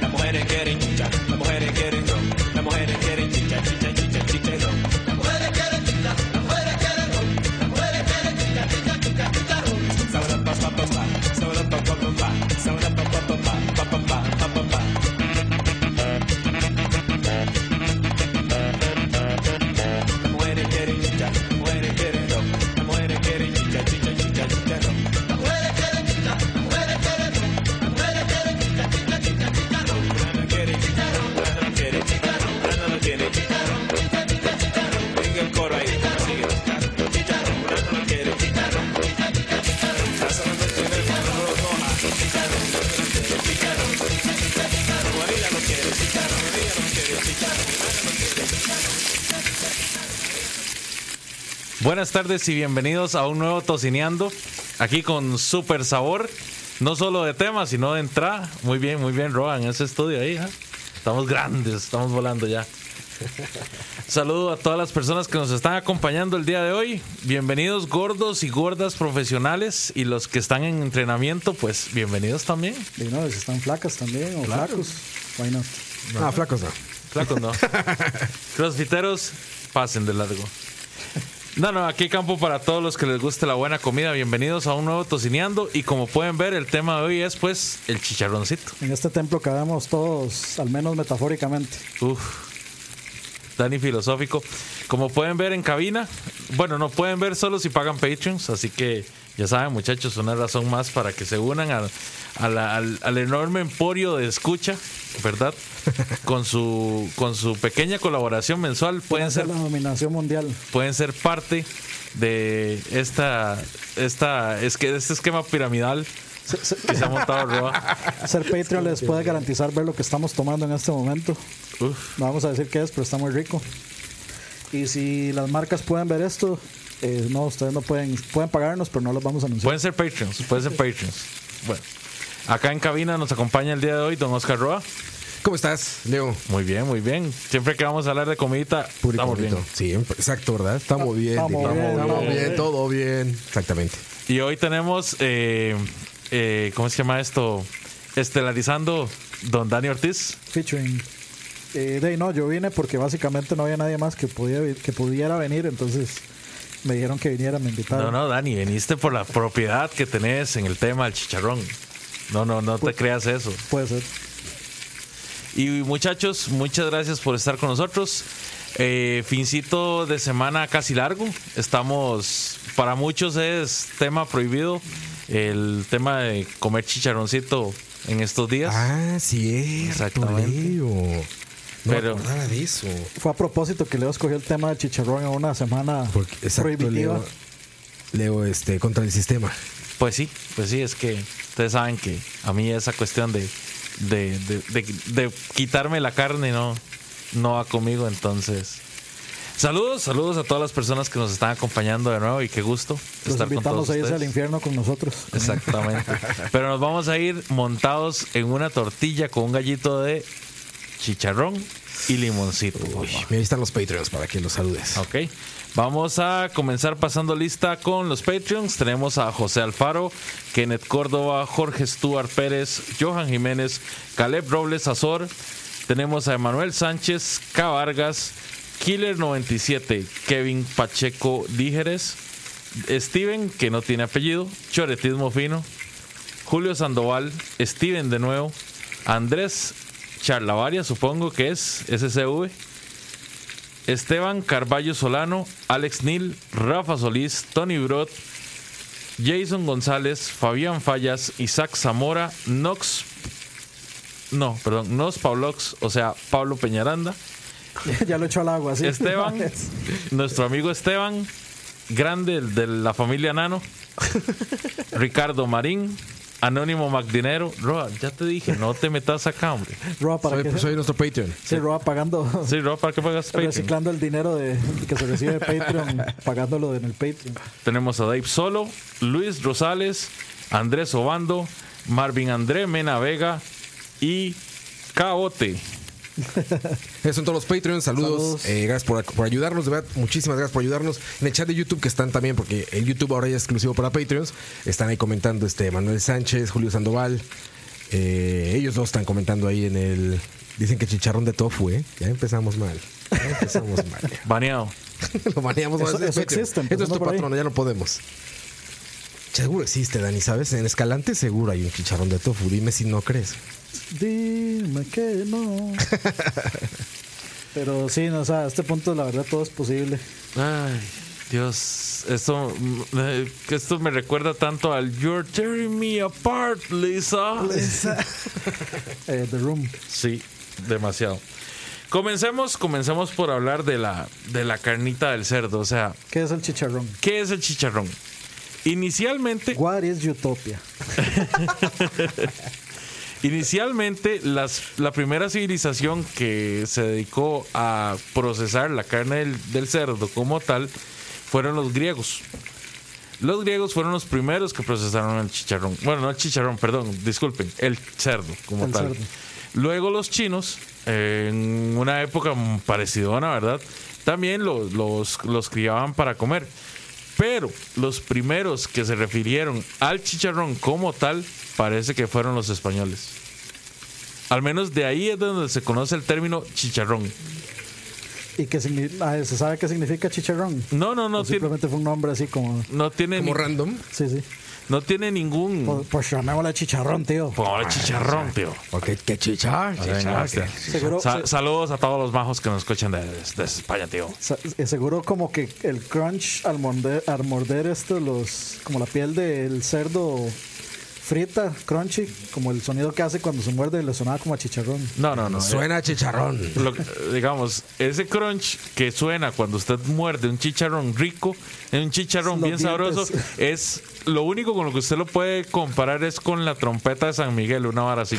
Las mujeres quieren Buenas tardes y bienvenidos a un nuevo Tocineando, aquí con super sabor, no solo de tema, sino de entrada. Muy bien, muy bien, Roa, en ese estudio ahí. ¿ah? Estamos grandes, estamos volando ya. Saludo a todas las personas que nos están acompañando el día de hoy. Bienvenidos gordos y gordas profesionales y los que están en entrenamiento, pues bienvenidos también. Y no, si están flacas también o flacos, why not? Ah, flacos no. Flacos no. Crossfiteros, pasen de largo. No, no, aquí campo para todos los que les guste la buena comida. Bienvenidos a un nuevo Tocineando. Y como pueden ver, el tema de hoy es pues el chicharroncito. En este templo cabemos todos, al menos metafóricamente. Uf. Dani filosófico. Como pueden ver en cabina, bueno, no pueden ver solo si pagan Patreons, así que ya saben, muchachos, una razón más para que se unan al, a la- al- al enorme emporio de escucha, ¿verdad? Con su, con su pequeña colaboración mensual, pueden ser la dominación mundial. pueden ser parte de esta, esta es que este esquema piramidal que se ha montado Roa. Ser Patreon les puede garantizar ver lo que estamos tomando en este momento. Uf. No vamos a decir qué es, pero está muy rico. Y si las marcas pueden ver esto, eh, no, ustedes no pueden, pueden pagarnos, pero no los vamos a anunciar. Pueden ser Patreons, pueden ser Patreons. Bueno, acá en cabina nos acompaña el día de hoy don Oscar Roa. ¿Cómo estás, Leo? Muy bien, muy bien. Siempre que vamos a hablar de comidita, Público estamos bien. Sí, exacto, ¿verdad? Estamos bien. estamos bien, Estamos estamos bien, bien. todo bien. Exactamente. Y hoy tenemos, eh, eh, ¿cómo se llama esto? Estelarizando don Dani Ortiz. Featuring. Eh, de ahí, no, yo vine porque básicamente no había nadie más que, podía, que pudiera venir, entonces me dijeron que viniera, me invitaron. No, no, Dani, viniste por la propiedad que tenés en el tema del chicharrón. No, no, no te creas eso. Puede ser. Y muchachos, muchas gracias por estar con nosotros. Eh, fincito de semana casi largo. Estamos, para muchos es tema prohibido el tema de comer chicharroncito en estos días. Ah, sí, Exactamente. Leo. No Pero- me acordaba de eso. Fue a propósito que Leo escogió el tema del chicharrón en una semana Porque, exacto, prohibitiva. Leo, Leo, este, contra el sistema. Pues sí, pues sí, es que ustedes saben que a mí esa cuestión de, de, de- de- de quitarme la carne no, no va conmigo, entonces. Saludos, saludos a todas las personas que nos están acompañando de nuevo y qué gusto Los estar con invitamos todos a irse al infierno con nosotros. Exactamente. Pero nos vamos a ir montados en una tortilla con un gallito de chicharrón y limoncito. Mira, ahí están los Patreons para que los saludes. Ok. Vamos a comenzar pasando lista con los Patreons. Tenemos a José Alfaro, Kenneth Córdoba, Jorge Stuart Pérez, Johan Jiménez, Caleb Robles Azor. Tenemos a Emanuel Sánchez, K. Vargas, Killer97, Kevin Pacheco Dígeres, Steven, que no tiene apellido, Choretismo Fino, Julio Sandoval, Steven de nuevo, Andrés Charlavaria, supongo que es SCV. Esteban Carballo Solano, Alex Nil, Rafa Solís, Tony Brot, Jason González, Fabián Fallas, Isaac Zamora, Nox, no, perdón, Nos Pablox, o sea, Pablo Peñaranda, ya lo echó al agua, sí. Esteban, nuestro amigo Esteban, grande de la familia Nano, Ricardo Marín, Anónimo Magdinero, Roa, ya te dije, no te metas acá, hombre. Roa para Soy, que pues, soy nuestro Patreon. sí, Roa pagando, Sí, Roa, ¿para qué pagas Patreon? reciclando el dinero de, que se recibe de Patreon, pagándolo en el Patreon. Tenemos a Dave Solo, Luis Rosales, Andrés Obando, Marvin André Mena Vega y Caote. Esos son todos los Patreons. Saludos. Saludos. Eh, gracias por, por ayudarnos. De verdad, muchísimas gracias por ayudarnos. En el chat de YouTube que están también, porque el YouTube ahora ya es exclusivo para Patreons. Están ahí comentando este Manuel Sánchez, Julio Sandoval. Eh, ellos dos están comentando ahí en el. Dicen que chicharrón de tofu, ¿eh? Ya empezamos mal. Ya empezamos mal. Baneado. Lo baneamos Eso- más de eso Patreon. existe, Es ahí. patrono, ya no podemos. Seguro existe, Dani, ¿sabes? En Escalante seguro hay un chicharrón de tofu. Dime si no crees. Dime que no. Pero sí, no, o sea, a este punto la verdad todo es posible. Ay, Dios, esto, esto me recuerda tanto al You're tearing me apart, Lisa. Eh, The Room. Sí, demasiado. Comencemos, comencemos por hablar de la, de la carnita del cerdo. O sea, ¿Qué es el chicharrón? ¿qué es el chicharrón? Inicialmente, What is Utopia? inicialmente las, la primera civilización que se dedicó a procesar la carne del, del cerdo como tal fueron los griegos. Los griegos fueron los primeros que procesaron el chicharrón. Bueno, no el chicharrón, perdón, disculpen, el cerdo como El tal. cerdo. Luego los chinos, eh, en una época parecida, ¿verdad? También lo- los, los criaban para comer. Pero los primeros que se refirieron al chicharrón como tal, parece que fueron los españoles. Al menos de ahí es donde se conoce el término chicharrón. ¿Y qué signi- ah, se sabe qué significa chicharrón? No, no, no O simplemente fue un nombre así como. no tiene, Como ni- random. Sí, sí. No tiene ningún. Pues, pues llamémosle chicharrón, tío. Ponle chicharrón, tío. Ok, qué chichar. Chichar, que- Seguro- Sa- se- saludos a todos los majos que nos escuchan de, de España, tío. Sa- eh, seguro como que el crunch al morder, al morder esto, los, como la piel del cerdo frita, crunchy, como el sonido que hace cuando se muerde, le sonaba como a chicharrón. No, no, no. Suena a chicharrón. Lo que- digamos, ese crunch que suena cuando usted muerde un chicharrón rico, un chicharrón Los bien sabroso, es lo único con lo que usted lo puede comparar es con la trompeta de San Miguel, una vara así.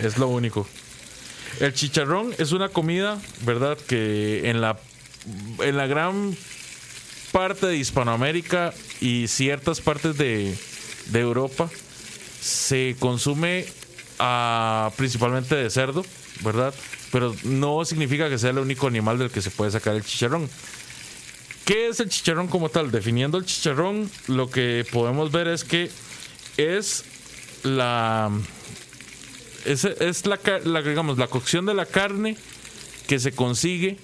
es lo único. El chicharrón es una comida, ¿verdad? Que en la, en la gran parte de Hispanoamérica y ciertas partes de, de Europa se consume ah, principalmente de cerdo, ¿verdad? Pero no significa que sea el único animal del que se puede sacar el chicharrón. ¿Qué es el chicharrón como tal? Definiendo el chicharrón, lo que podemos ver es que es la es, es la, la, digamos, la cocción de la carne que se consigue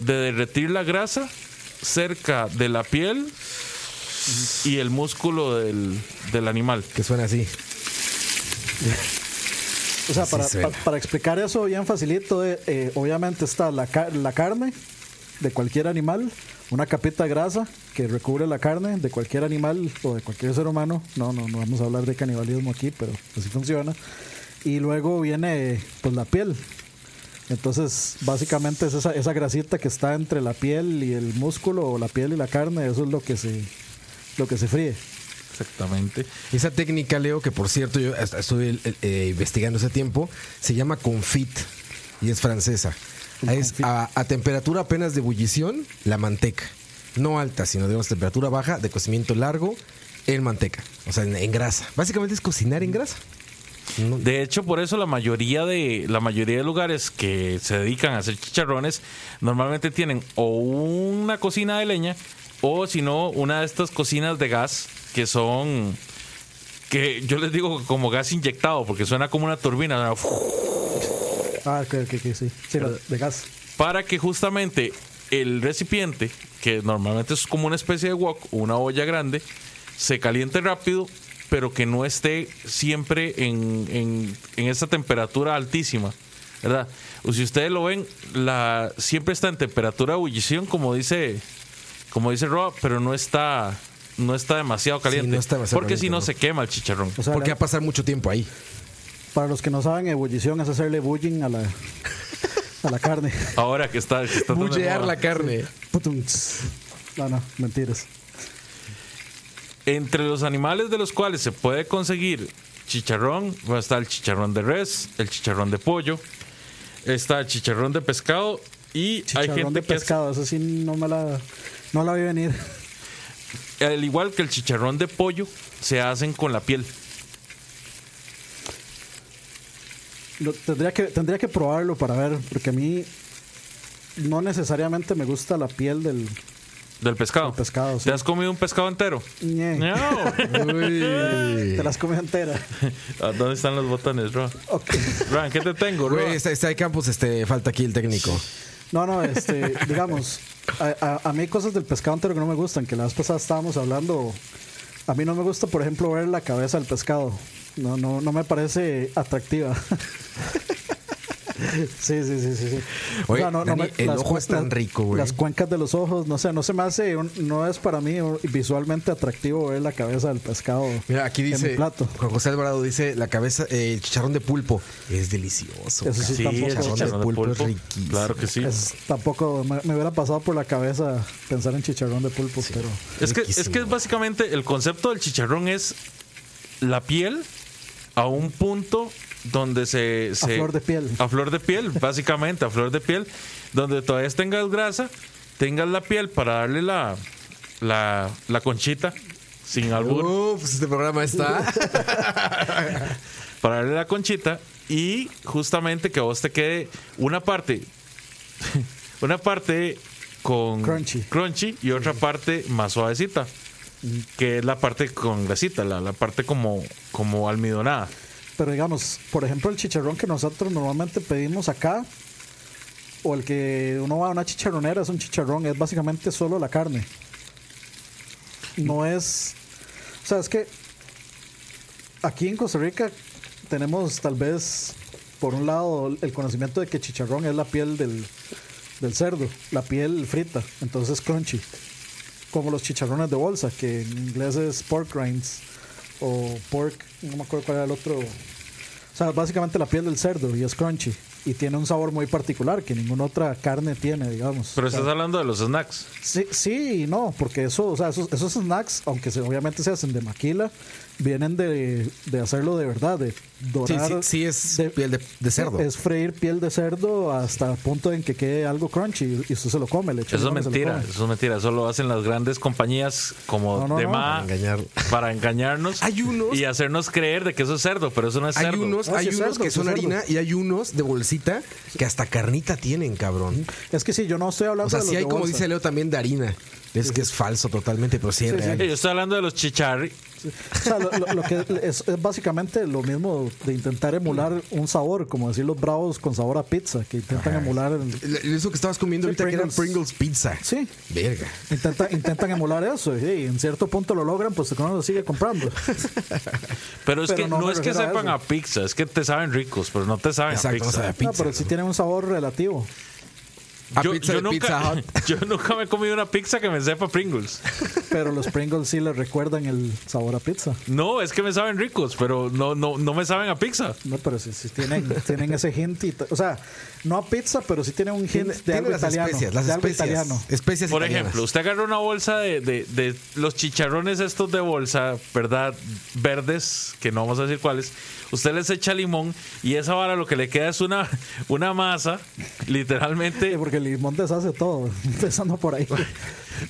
de derretir la grasa cerca de la piel y el músculo del, del animal. Que suena así. O sea, para, explicar eso bien facilito, eh, eh, obviamente está la, ca- la carne de cualquier animal, una capita grasa que recubre la carne de cualquier animal o de cualquier ser humano. No, no, no vamos a hablar de canibalismo aquí, pero así funciona. Y luego viene pues la piel. Entonces, básicamente es esa, esa grasita que está entre la piel y el músculo o la piel y la carne, eso es lo que se lo que se fríe. Exactamente. Esa técnica, Leo, que por cierto yo estuve eh, investigando ese tiempo, se llama confit y es francesa. El Es a, temperatura apenas de ebullición la manteca. No alta, sino digamos temperatura baja, de cocimiento largo, en manteca. O sea, en, grasa. Básicamente es cocinar en grasa. De hecho, por eso la mayoría de la mayoría de lugares que se dedican a hacer chicharrones normalmente tienen o una cocina de leña o si no una de estas cocinas de gas que son que yo les digo como gas inyectado porque suena como una turbina Ah, que, que, que sí. Sí, la de gas. para que justamente el recipiente, que normalmente es como una especie de wok o una olla grande, se caliente rápido, pero que no esté siempre en, en, en esa temperatura altísima. ¿Verdad? O si ustedes lo ven, la, siempre está en temperatura de ebullición, como dice, como dice Rob, pero no está, no está demasiado caliente. no está demasiado porque si no ¿no? se quema el chicharrón. O sea, porque la- va a pasar mucho tiempo ahí. Para los que no saben, ebullición es hacerle bullying a la, a la carne. Ahora que está, que Bullear la carne. No, no, mentiras. Entre los animales de los cuales se puede conseguir chicharrón, bueno, está el chicharrón de res, el chicharrón de pollo, está el chicharrón de pescado y hay Chicharrón gente de que hace- pescado, eso sí no me la, no la vi venir. al igual que el chicharrón de pollo, se hacen con la piel. Lo- tendría, que, tendría que probarlo para ver, porque a mí no necesariamente me gusta la piel del Del pescado. Del pescado, sí. ¿Te has comido un pescado entero? ñe. No. Uy. Te las comes entera. ¿A ¿Dónde están los botones, Ron? Ok. Ron, ¿qué te tengo, Ron? Está, está de campus, este, falta aquí el técnico. No, no, este, digamos, a, a- a mí hay cosas del pescado entero que no me gustan, que la vez pasada estábamos hablando. A mí no me gusta, por ejemplo, ver la cabeza del pescado. No, no, no me parece atractiva. Sí, sí, sí, sí. sí. Oye, Dani, el las ojo cuen- es tan rico, güey. Las cuencas de los ojos, no sé, no se me hace, un- no es para mí visualmente atractivo ver la cabeza del pescado. Mira, aquí en dice, plato. Juan José Alvarado dice, la cabeza, eh, el chicharrón de pulpo es delicioso. Eso sí, Sí, tampoco. el chicharrón de pulpo es pulpo. riquísimo. Claro que sí. Es- tampoco me, me hubiera pasado por la cabeza pensar en chicharrón de pulpo, pero Es que, es que básicamente el concepto del chicharrón es la piel a un punto donde se, se- flor de piel. A flor de piel, básicamente, a flor de piel. Donde todavía tengas grasa, tengas la piel para darle la, la, la conchita, sin albur, Uf, este programa está. para darle la conchita y justamente que a vos te quede una parte, una parte con Crunchy. crunchy y otra parte más suavecita, que es la parte con grasita, la, la parte como, como almidonada. Pero digamos, por ejemplo, el chicharrón que nosotros normalmente pedimos acá, o el que uno va a una chicharronera, es un chicharrón, es básicamente solo la carne. No es. O sea, es que aquí en Costa Rica tenemos tal vez, por un lado, el conocimiento de que chicharrón es la piel del, del cerdo, la piel frita, entonces es crunchy. Como los chicharrones de bolsa, que en inglés es pork rinds o pork, no me acuerdo cuál era el otro. O sea, básicamente la piel del cerdo y es crunchy. Y tiene un sabor muy particular que ninguna otra carne tiene, digamos. Pero O sea, estás hablando de los snacks. Sí, sí y no, porque eso, o sea, esos, esos snacks, aunque se, obviamente se hacen de maquila, vienen de, de hacerlo de verdad, de Sí, dorar. sí, sí es de- piel de, de cerdo. Es freír piel de cerdo hasta el punto en que quede algo crunchy y usted se lo come. Le echa Eso es mentira, come. eso es mentira. Eso lo hacen las grandes compañías como No, no, de no. Ma- Para engañar. para engañarnos Hay unos- y hacernos creer de que eso es cerdo, pero eso no es Hay cerdo. unos, No, hay sí unos cerdo, que sí son harina y hay unos de bolsita que hasta carnita tienen, cabrón. Es que sí, yo no estoy hablando O sea, de los sí hay, de como dice Leo, también de harina. Es que es falso totalmente, pero sí es Sí, sí. real. Yo estoy hablando de los chicharri. O sea, lo, lo- lo que es, es básicamente lo mismo de intentar emular un sabor, como decir los bravos con sabor a pizza, que intentan emular. el- Eso que estabas comiendo Sí, ahorita que era Pringles. Pringles Pizza. Sí. Verga. Intentan, intentan emular eso y en cierto punto lo logran, pues uno lo sigue comprando. Pero es Pero que no no, es que a sepan eso. a pizza, es que te saben ricos, pero no te saben Exacto, a no pizza. sabe a No, pizza. pero sí tienen un sabor relativo. A yo, pizza yo de nunca, Pizza Hut. yo nunca me he comido una pizza que me sepa Pringles. Pero los Pringles sí les recuerdan el sabor a pizza. No, es que me saben ricos, pero no, no, no me saben a pizza. No, pero sí, sí tienen, tienen ese hint. y o sea, no a pizza, pero sí tienen un hint Tiene, de tiene algo las italiano. especias, las de algo especias. italiano. Especias Por italianas. ejemplo, usted agarra una bolsa de, de- de los chicharrones estos de bolsa, ¿verdad? Verdes, que no vamos a decir cuáles. Usted les echa limón y esa vara lo que le queda es una, una masa, literalmente. Sí, porque el limón deshace todo, empezando por ahí.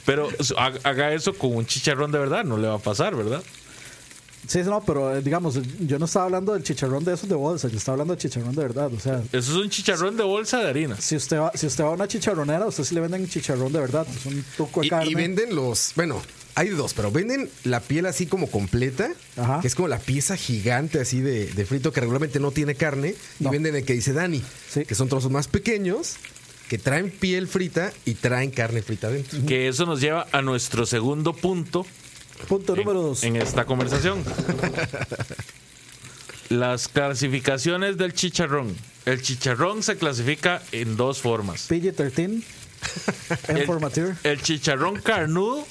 Pero ha- haga eso con un chicharrón de verdad, no le va a pasar, ¿verdad? Sí, no, pero eh, digamos, yo no estaba hablando del chicharrón de esos de bolsa, yo estaba hablando del chicharrón de verdad. O sea, Eso es un chicharrón de bolsa de harina. si usted va, si usted va a una chicharronera, usted sí le venden chicharrón de verdad. Es un tuco de Y, carne. y venden los, bueno, hay dos, pero venden la piel así como completa, Ajá. que es como la pieza gigante así de, de frito que regularmente no tiene carne, No. y venden el que dice Dani, Sí. que son trozos más pequeños, que traen piel frita y traen carne frita dentro. Que eso nos lleva a nuestro segundo punto Punto en, número dos. en esta conversación. Las clasificaciones del chicharrón. El chicharrón se clasifica en dos formas. PG-13, El, M for Mature. el chicharrón carnudo,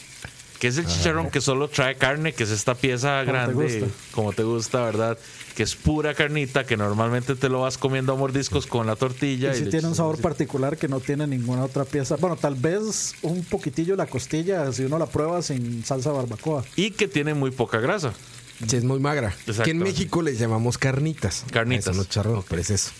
que es el chicharrón que solo trae carne, que es esta pieza Como te grande, gusta. como te gusta, ¿verdad? Que es pura carnita, que normalmente te lo vas comiendo a mordiscos con la tortilla. Y sí le tiene un sabor así. particular que no tiene ninguna otra pieza. Bueno, tal vez un poquitillo la costilla, si uno la prueba sin salsa barbacoa. Y que tiene muy poca grasa. Sí, es muy magra. Exacto. Que en México les llamamos carnitas. Carnitas. Eso no charrón, pero es eso.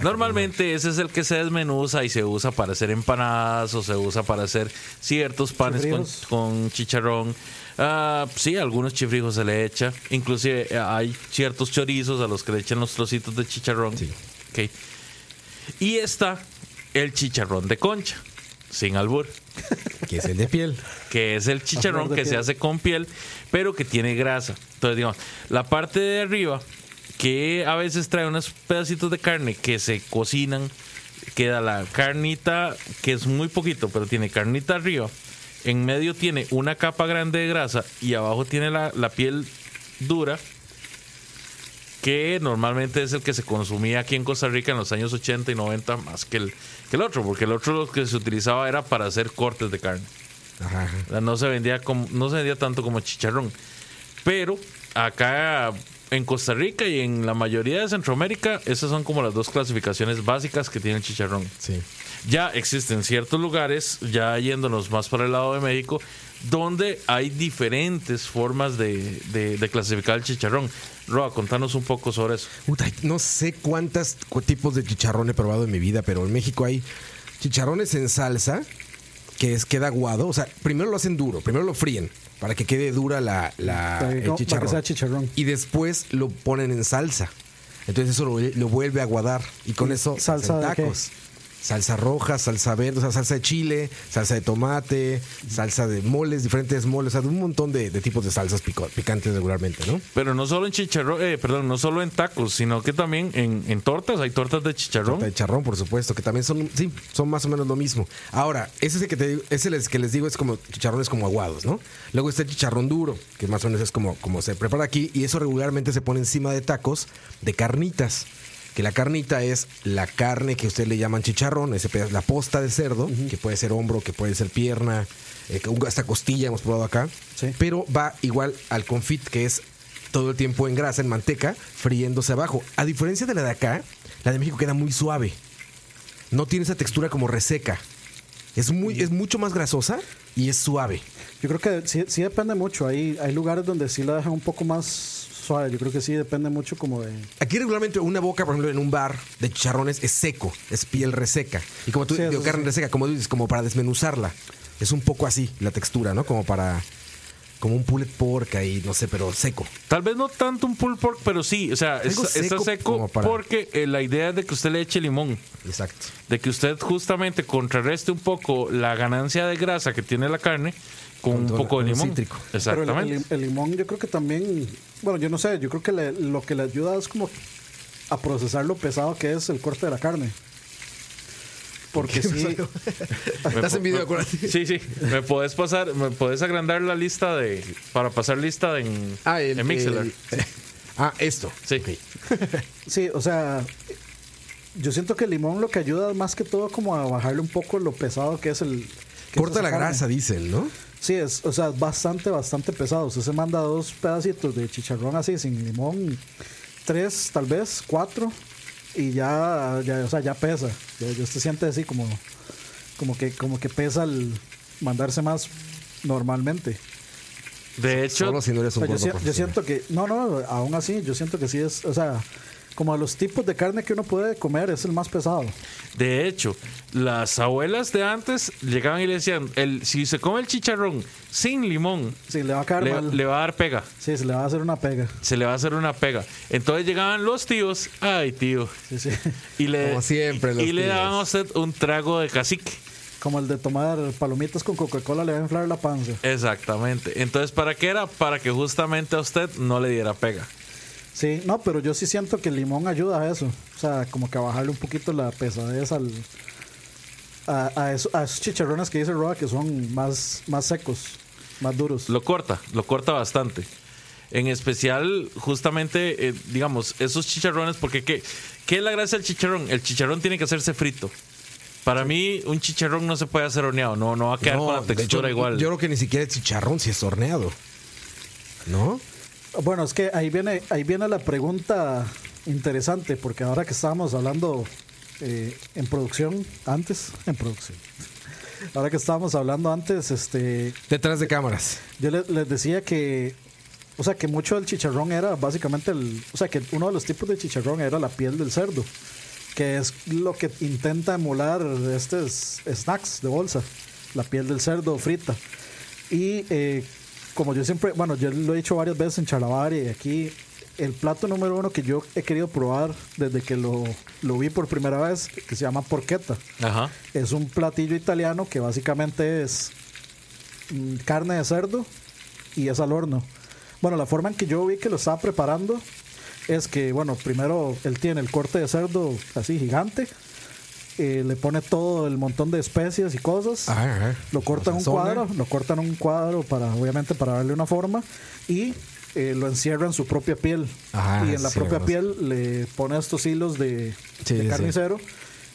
Normalmente ese es el que se desmenuza y se usa para hacer empanadas o se usa para hacer ciertos panes con chicharrón. Ah, sí, algunos chifrijos se le echa. Inclusive eh, hay ciertos chorizos a los que le echan los trocitos de chicharrón. Ok. Y está el chicharrón de concha, sin albur, Que es el de piel. que es el chicharrón que se hace con piel, pero que tiene grasa. Entonces, digamos, la parte de arriba, que a veces trae unos pedacitos de carne que se cocinan, queda la carnita, que es muy poquito, pero tiene carnita arriba. En medio tiene una capa grande de grasa y abajo tiene la, la piel dura, que normalmente es el que se consumía aquí en Costa Rica en los años 80 y 90 más que el, que el otro, porque el otro lo que se utilizaba era para hacer cortes de carne. Ajá. no se vendía como, no se vendía tanto como chicharrón. Pero acá en Costa Rica y en la mayoría de Centroamérica, esas son como las dos clasificaciones básicas que tiene el chicharrón. Sí. Ya existen ciertos lugares, ya yéndonos más para el lado de México, donde hay diferentes formas de, de- de clasificar el chicharrón. Roa, contanos un poco sobre eso. Puta, no sé cuántos tipos de chicharrón he probado en mi vida, pero en México hay chicharrones en salsa, que es queda aguado. O sea, primero lo hacen duro, primero lo fríen para que quede dura la, la- Para que- el para que chicharrón. sea chicharrón. Y después lo ponen en salsa. Entonces eso lo, lo vuelve a aguadar. Y con eso ¿Salsa hacen de qué? tacos. Salsa roja, salsa verde, o sea, salsa de chile, salsa de tomate, salsa de moles, diferentes moles, o sea, de un montón de, de tipos de salsas pico- picantes regularmente, ¿no? Pero no solo en chicharrón, eh, perdón, no solo en tacos, sino que también en, en tortas, hay tortas de chicharrón. Torta de charrón, por supuesto, que también son, sí, son más o menos lo mismo. Ahora, ese es el que te ese es el que les digo es como chicharrones como aguados, ¿no? Luego está el chicharrón duro, que más o menos es como, como se prepara aquí, y eso regularmente se pone encima de tacos de carnitas. Que la carnita es la carne que ustedes le llaman chicharrón, ese pedazo, la posta de cerdo, que puede ser hombro, que puede ser pierna, eh, hasta costilla hemos probado acá. Sí. Pero va igual al confit, que es todo el tiempo en grasa, en manteca, friéndose abajo. A diferencia de la de acá, la de México queda muy suave. No tiene esa textura como reseca. Es, muy, es mucho más grasosa y es suave. Yo creo que sí, sí depende mucho. Hay, hay lugares donde sí la dejan un poco más suave. Yo creo que sí depende mucho como de... Aquí regularmente una boca, por ejemplo, en un bar de chicharrones es seco, es piel reseca. Y como tú Sí, digo, eso carne sí. reseca, como dices, como para desmenuzarla. Es un poco así la textura, ¿no? Como para... Como un pulled pork ahí, no sé, pero seco. Tal vez no tanto un pulled pork, pero sí, o sea, está, está seco seco como para- porque eh, la idea es de que usted le eche limón, Exacto. de que usted justamente contrarreste un poco la ganancia de grasa que tiene la carne con, Con un poco de limón. cítrico. Pero el, Exactamente. el- el limón yo creo que también... Bueno, yo no sé. Yo creo que le- lo que le ayuda es como a procesar lo pesado que es el corte de la carne. Porque sí... Estás en video, acuérdate. Sí, sí. Me podés pasar, me podés agrandar la lista de para pasar lista en, Ah, el, en Mixler. el- ah, esto. Sí. Sí, o sea, yo siento que el limón lo que ayuda más que todo como a bajarle un poco lo pesado que es el... que Corta la carne. grasa, dicen, ¿no? Sí, es, o sea, es bastante, bastante pesado. Usted se manda dos pedacitos de chicharrón así, sin limón, tres, tal vez, cuatro, y ya, ya o sea, ya pesa. Ya, ya usted siente así como, como que, como que pesa al mandarse más normalmente. De hecho, Solo si no eres O un sea, yo, si- yo siento que, no, no, aún así, yo siento que sí es, o sea, como a los tipos de carne que uno puede comer, es el más pesado. de hecho, las abuelas de antes llegaban y le decían, el, si se come el chicharrón sin limón, Sí, le va a caer le, mal. le va a dar pega. Sí, se le va a hacer una pega. Se le va a hacer una pega. Entonces llegaban los tíos, ay tío, Sí, sí. y le, Como siempre, los y le tíos. daban a usted un trago de cacique. Como el de tomar palomitas con Coca-Cola le va a inflar la panza. Exactamente. Entonces, ¿para qué era? Para que justamente a usted no le diera pega. Sí, no, pero yo sí siento que el limón ayuda a eso. O sea, como que a bajarle un poquito la pesadez al, a, a, eso- a esos chicharrones que dice Roa que son más, más secos, más duros. Lo corta, lo corta bastante. En especial, justamente, eh, digamos, esos chicharrones, porque ¿qué, ¿qué es la gracia del chicharrón? El chicharrón tiene que hacerse frito. Para mí, un chicharrón no se puede hacer horneado, no, no va a quedar No, con la textura hecho, igual. Yo creo que ni siquiera es chicharrón si es horneado. ¿No? Bueno, es que ahí viene, ahí viene la pregunta interesante, porque ahora que estábamos hablando eh, en producción, antes, en producción. Ahora que estábamos hablando antes, este, Detrás de cámaras. Yo le- les decía que, o sea, que mucho del chicharrón era básicamente el, o sea, que uno de los tipos de chicharrón era la piel del cerdo, que es lo que intenta emular estos snacks de bolsa, la piel del cerdo frita. Y eh, como yo siempre, bueno, yo lo he dicho varias veces en Chalabar y aquí, el plato número uno que yo he querido probar desde que lo, lo vi por primera vez, que se llama porchetta. Ajá. Es un platillo italiano que básicamente es mm, carne de cerdo y es al horno. Bueno, la forma en que yo vi que lo estaba preparando es que, bueno, primero él tiene el corte de cerdo así gigante, eh, le pone todo el montón de especias y cosas, Ajá, ajá. lo cortan un cuadro, lo cortan un cuadro para, obviamente, para darle una forma y eh, lo encierra en su propia piel. Ajá, y en la sí, propia piel le pone estos hilos de, Sí, de sí. carnicero,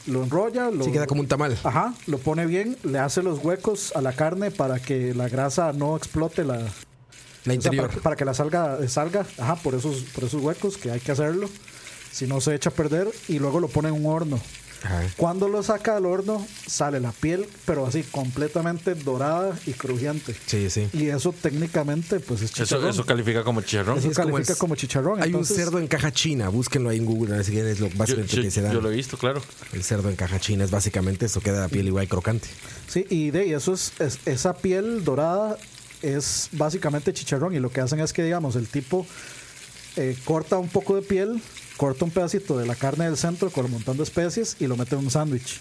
lo enrolla, lo, Sí, queda como un tamal. Ajá, lo pone bien, le hace los huecos a la carne para que la grasa no explote la, La o sea, para, que- para que la salga, salga, ajá, por esos, por esos huecos que hay que hacerlo. Si no se echa a perder y luego lo pone en un horno. Ajá. Cuando lo saca del horno, sale la piel, pero así completamente dorada y crujiente. Sí, sí. Y eso técnicamente, pues es chicharrón. eso califica como chicharrón. Eso es como califica como chicharrón. Hay entonces- un cerdo en caja china, búsquenlo ahí en Google, a ver si quieren, es lo básicamente yo- que se da. yo lo he visto, claro. El cerdo en caja china es básicamente eso, queda la piel igual crocante. Sí, y de ahí eso es, es- esa piel dorada es básicamente chicharrón y lo que hacen es que digamos el tipo eh, corta un poco de piel, corta un pedacito de la carne del centro con un montón de especies y lo mete en un sándwich.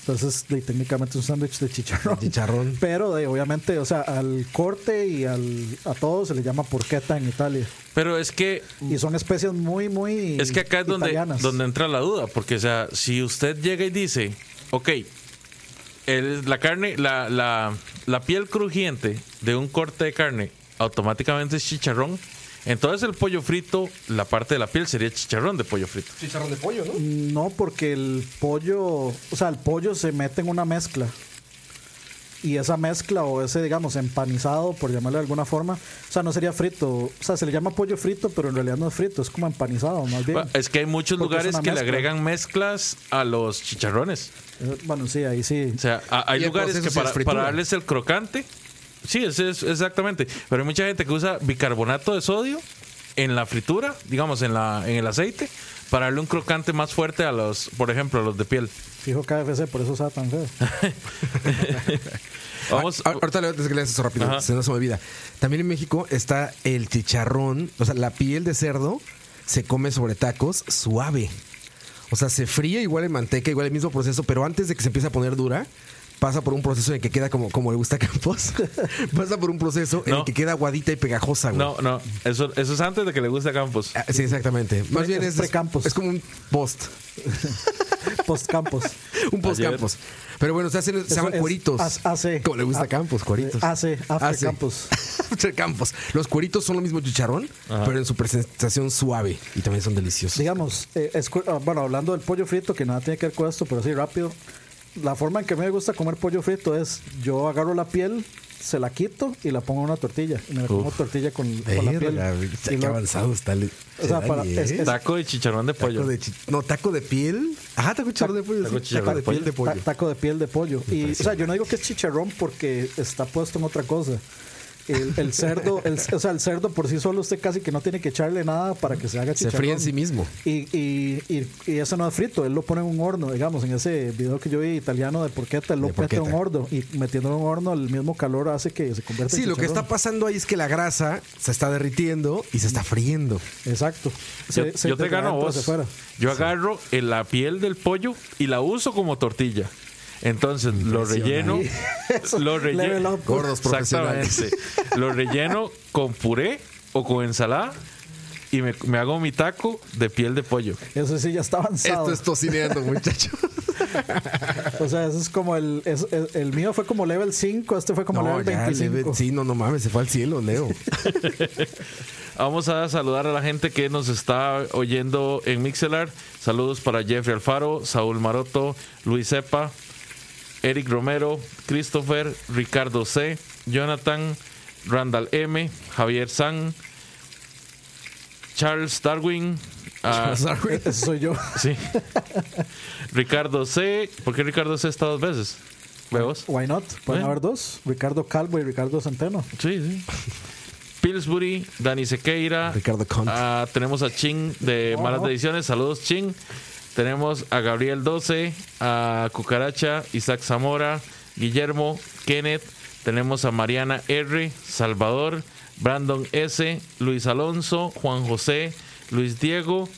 Entonces, de- técnicamente es un sándwich de chicharrón. Chicharrón. Pero de, obviamente, o sea, al corte y al, a todo se le llama porchetta en Italia. Pero es que Y son especias muy, muy Es que acá es donde, italianas. donde entra la duda, porque o sea, si usted llega y dice, ok, el- la carne, la, la, la piel crujiente de un corte de carne automáticamente es chicharrón, entonces el pollo frito, la parte de la piel sería chicharrón de pollo frito. Chicharrón de pollo, ¿no? No, porque el pollo, o sea, el pollo se mete en una mezcla. Y esa mezcla o ese, digamos, empanizado, por llamarle de alguna forma, o sea, no sería frito. O sea, se le llama pollo frito, pero en realidad no es frito, es como empanizado, más bien. Bueno, Es que hay muchos lugares que le agregan mezclas a los chicharrones. Eh, Bueno, sí, ahí sí. O sea, hay lugares que para, para darles el crocante, sí, ese es exactamente. Pero hay mucha gente que usa bicarbonato de sodio en la fritura, digamos, en, la, en el aceite, para darle un crocante más fuerte a los, por ejemplo, a los de piel. Fijo KFC, por eso sabe tan feo. Vamos, Ah, ahorita le antes que le haces eso rápido, Ajá. se no se me olvida. También en México está el chicharrón, o sea, la piel de cerdo se come sobre tacos suave. O sea, se fríe igual en manteca, igual el mismo proceso, pero antes de que se empiece a poner dura, pasa por un proceso en el que queda como, como le gusta a Campos. pasa por un proceso en No. el que queda aguadita y pegajosa, güey. no, no, eso, eso es antes de que le guste a Campos. Ah, Sí, exactamente. Más bien es, precampos. es como un post. Postcampos. Un post campos. Pero bueno, se, hacen, se llaman es cueritos. AC. Como le gusta a Ah, Campos, cueritos. AC, After AC. Campos. After Campos. Los cueritos son lo mismo chicharrón, pero en su presentación suave. Y también son deliciosos. Digamos, eh, es ah, bueno, hablando del pollo frito, que nada tiene que ver con esto, pero así rápido. La forma en que me gusta comer pollo frito es: yo agarro la piel, se la quito y la pongo en una tortilla. Y me la como tortilla con, con la piel. Y qué luego- avanzado está el. O sea, para- Dani, es- es- Taco y chicharrón de pollo. Taco de chi- no, taco de piel. Ajá, taco de chicharrón de pollo. taco sí. chicharrón Taco de de pollo. piel de pollo. Ta- taco de piel de pollo. Y, o sea, yo no digo que es chicharrón porque está puesto en otra cosa. El, el cerdo, el, o sea, el cerdo por sí solo usted casi que no tiene que echarle nada para que se haga Se chicharrón. fríe en sí mismo. Y, y, y, y eso no es frito, él lo pone en un horno, digamos, en ese video que yo vi italiano de porqueta, él lo mete en un horno y metiéndolo en un horno el mismo calor hace que se convierta Sí, en lo que está pasando ahí es que la grasa se está derritiendo y se está friendo. Exacto. Yo, Se- se- yo te gano vos. Yo agarro en la piel del pollo y la uso como tortilla. Entonces lo relleno, Eso, lo level relleno, up. Gordos profesionales. exactamente, lo relleno con puré o con ensalada y me, me hago mi taco de piel de pollo. Eso sí ya está avanzado. Esto es tocineando, muchachos. O sea, eso es como el, es- el, el mío fue como level 5, este fue como No, level ya, 25. level- sí, no, no mames, se fue al cielo, Leo. Vamos a saludar a la gente que nos está oyendo en Mixelar. Saludos para Jeffrey Alfaro, Saúl Maroto, Luis Cepa, Eric Romero, Christopher, Ricardo C, Jonathan, Randall M, Javier San, Charles Darwin, ah, Ese soy yo. sí, Ricardo C. ¿Por qué Ricardo C está dos veces? ¿Vemos? Why not? Pueden ¿Eh? haber dos. Ricardo Calvo y Ricardo Centeno. Sí, sí. Pillsbury, Dani Sequeira. Ricardo Conte. Ah, tenemos a Ching de Oh, Malas no. Decisiones. Saludos, Ching. Tenemos a Gabriel 12, a Cucaracha, Isaac Zamora, Guillermo, Kenneth. Tenemos a Mariana R, Salvador, Brandon S, Luis Alonso, Juan José, Luis Diego,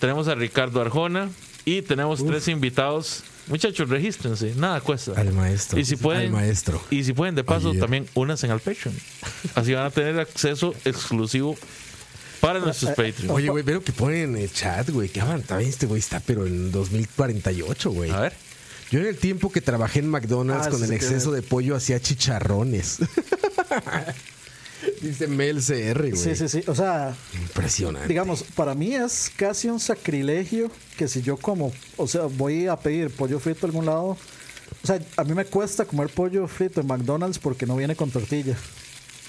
tenemos a Ricardo Arjona y tenemos tres invitados. Muchachos, regístrense, nada cuesta. Al maestro. Y si pueden, Al maestro. Y si pueden, de paso, también únanse al Patreon. Así van a tener acceso exclusivo para nuestros Patreons. Oye, güey, veo que ponen en el chat, güey. Que avanzado este güey está, pero en 2048, güey. A ver. Yo en el tiempo que trabajé en McDonald's Ah, con sí, el exceso de pollo hacía chicharrones. Dice Mel CR, güey. Sí, sí, sí. O sea, Impresionante. digamos, para mí es casi un sacrilegio que si yo como, o sea, voy a pedir pollo frito a algún lado, o sea, a mí me cuesta comer pollo frito en McDonald's porque no viene con tortilla.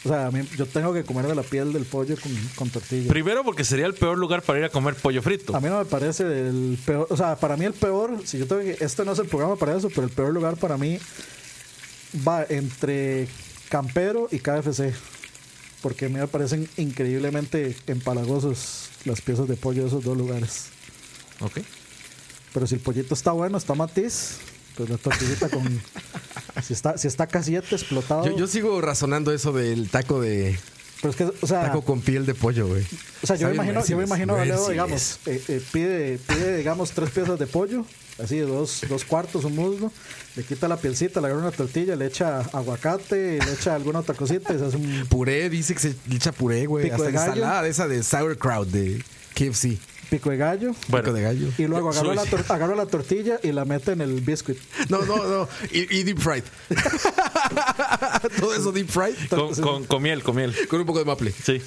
O sea, a mí, yo tengo que comerme la piel del pollo con, con tortilla. Primero porque sería el peor lugar para ir a comer pollo frito. A mí no me parece el peor, o sea, para mí el peor, si yo tengo que, este no es el programa para eso, pero el peor lugar para mí va entre Campero y KFC. Porque a mí me parecen increíblemente empalagosos las piezas de pollo de esos dos lugares. Ok. Pero si el pollito está bueno, está matiz, la tortillita con... si está, si está casiete explotado... Yo, yo sigo razonando eso del taco de pero es que, o sea... taco con piel de pollo, güey. O sea, yo me imagino, yo me imagino a Leo, digamos, eh, eh, pide, pide, digamos, tres piezas de pollo, así dos, dos cuartos, un muslo, le quita la pielcita, le agarra una tortilla, le echa aguacate, le echa alguna otra cosita y se hace un Puré, dice que se le echa puré, güey. Hasta de gallo. ensalada de esa de sauerkraut de KFC. Pico de gallo. Bueno, Pico de gallo. Y luego agarra la, agarra la tortilla y la mete en el biscuit. No, no, no. Y, y deep fried. Todo eso deep fried. con, con- con miel, con miel. Con un poco de maple. Sí.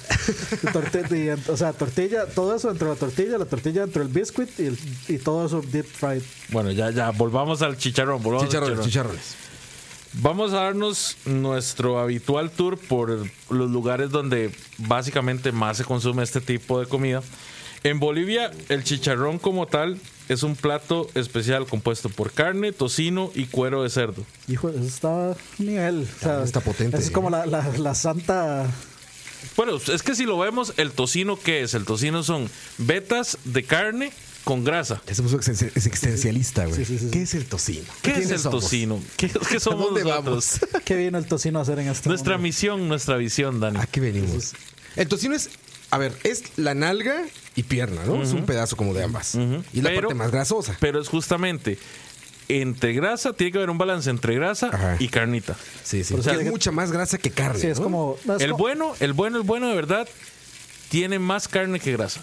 Y o sea, tortilla, todo eso dentro de la tortilla, la tortilla dentro del biscuit y, el- y todo eso deep fried. Bueno, ya, ya, volvamos al chicharrón. volvamos al Chicharrones, chicharrón. chicharrones. Vamos a darnos nuestro habitual tour por los lugares donde básicamente más se consume este tipo de comida. En Bolivia, el chicharrón como tal es un plato especial compuesto por carne, tocino y cuero de cerdo. Hijo, eso está a nivel. O sea, Está potente, Es como ¿eh? la, la, la santa. Bueno, es que si lo vemos, el tocino, ¿qué es? El tocino son vetas de carne con grasa. Ya se puso existen- es existencialista, güey. Sí, sí, sí, sí. ¿Qué es el tocino? ¿Qué es ¿Quiénes el somos? tocino? ¿Qué, qué ¿A somos dónde nosotros? vamos? ¿Qué viene el tocino a hacer en este Nuestra misión, nuestra visión, Dani. ¿A qué venimos? El tocino es, a ver, es la nalga y pierna, ¿no? Es un pedazo como de ambas. Y la Pero- parte más grasosa. Pero es justamente entre grasa, tiene que haber un balance entre grasa Ajá. y carnita. Sí, sí. Pero Porque es mucha más grasa que carne. Sí, es ¿no? como. no, es El como- bueno, el bueno, el bueno de verdad, tiene más carne que grasa.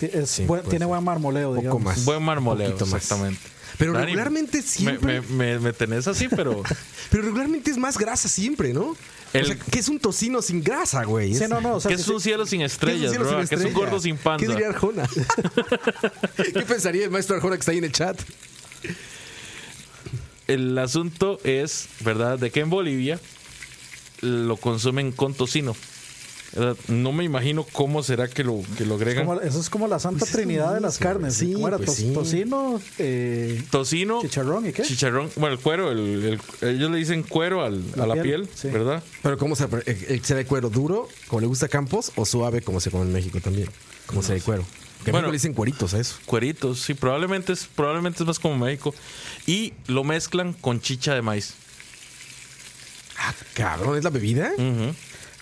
es Sí, buen- tiene ser. buen marmoleo, Poco digamos. más. Buen marmoleo, Un poquito más. exactamente. Pero Dani, regularmente me- siempre. Me, me- me tenés así, pero Pero regularmente es más grasa siempre, ¿no? El- O sea, que es un tocino sin grasa, güey. Sí, Es- no, no. O sea, que es un cielo sin ¿Qué es un estrellas, cielo bro, sin que es un gordo sin panza. ¿Qué diría Arjona? ¿Qué pensaría el maestro Arjona que está ahí en el chat? El asunto es, ¿verdad?, de que en Bolivia lo consumen con tocino. ¿Verdad? No me imagino cómo será que lo, que lo agregan. Como- eso es como la santa Pues es trinidad de las carnes. sí, ¿Cómo era? pues To- sí. Tocino, eh, Tocino, chicharrón y qué? chicharrón, bueno, el cuero, el- el- ellos le dicen cuero al- La a la piel, piel, sí. ¿verdad? Pero ¿cómo se, el, el será de cuero duro, como le gusta a Campos, o suave, como se come en México también? ¿Cómo será de cuero? Que en Bueno. México le dicen cueritos a eso. Cueritos, sí, probablemente es, probablemente es más como México. Y lo mezclan con chicha de maíz. Ah, cabrón, ¿es la bebida?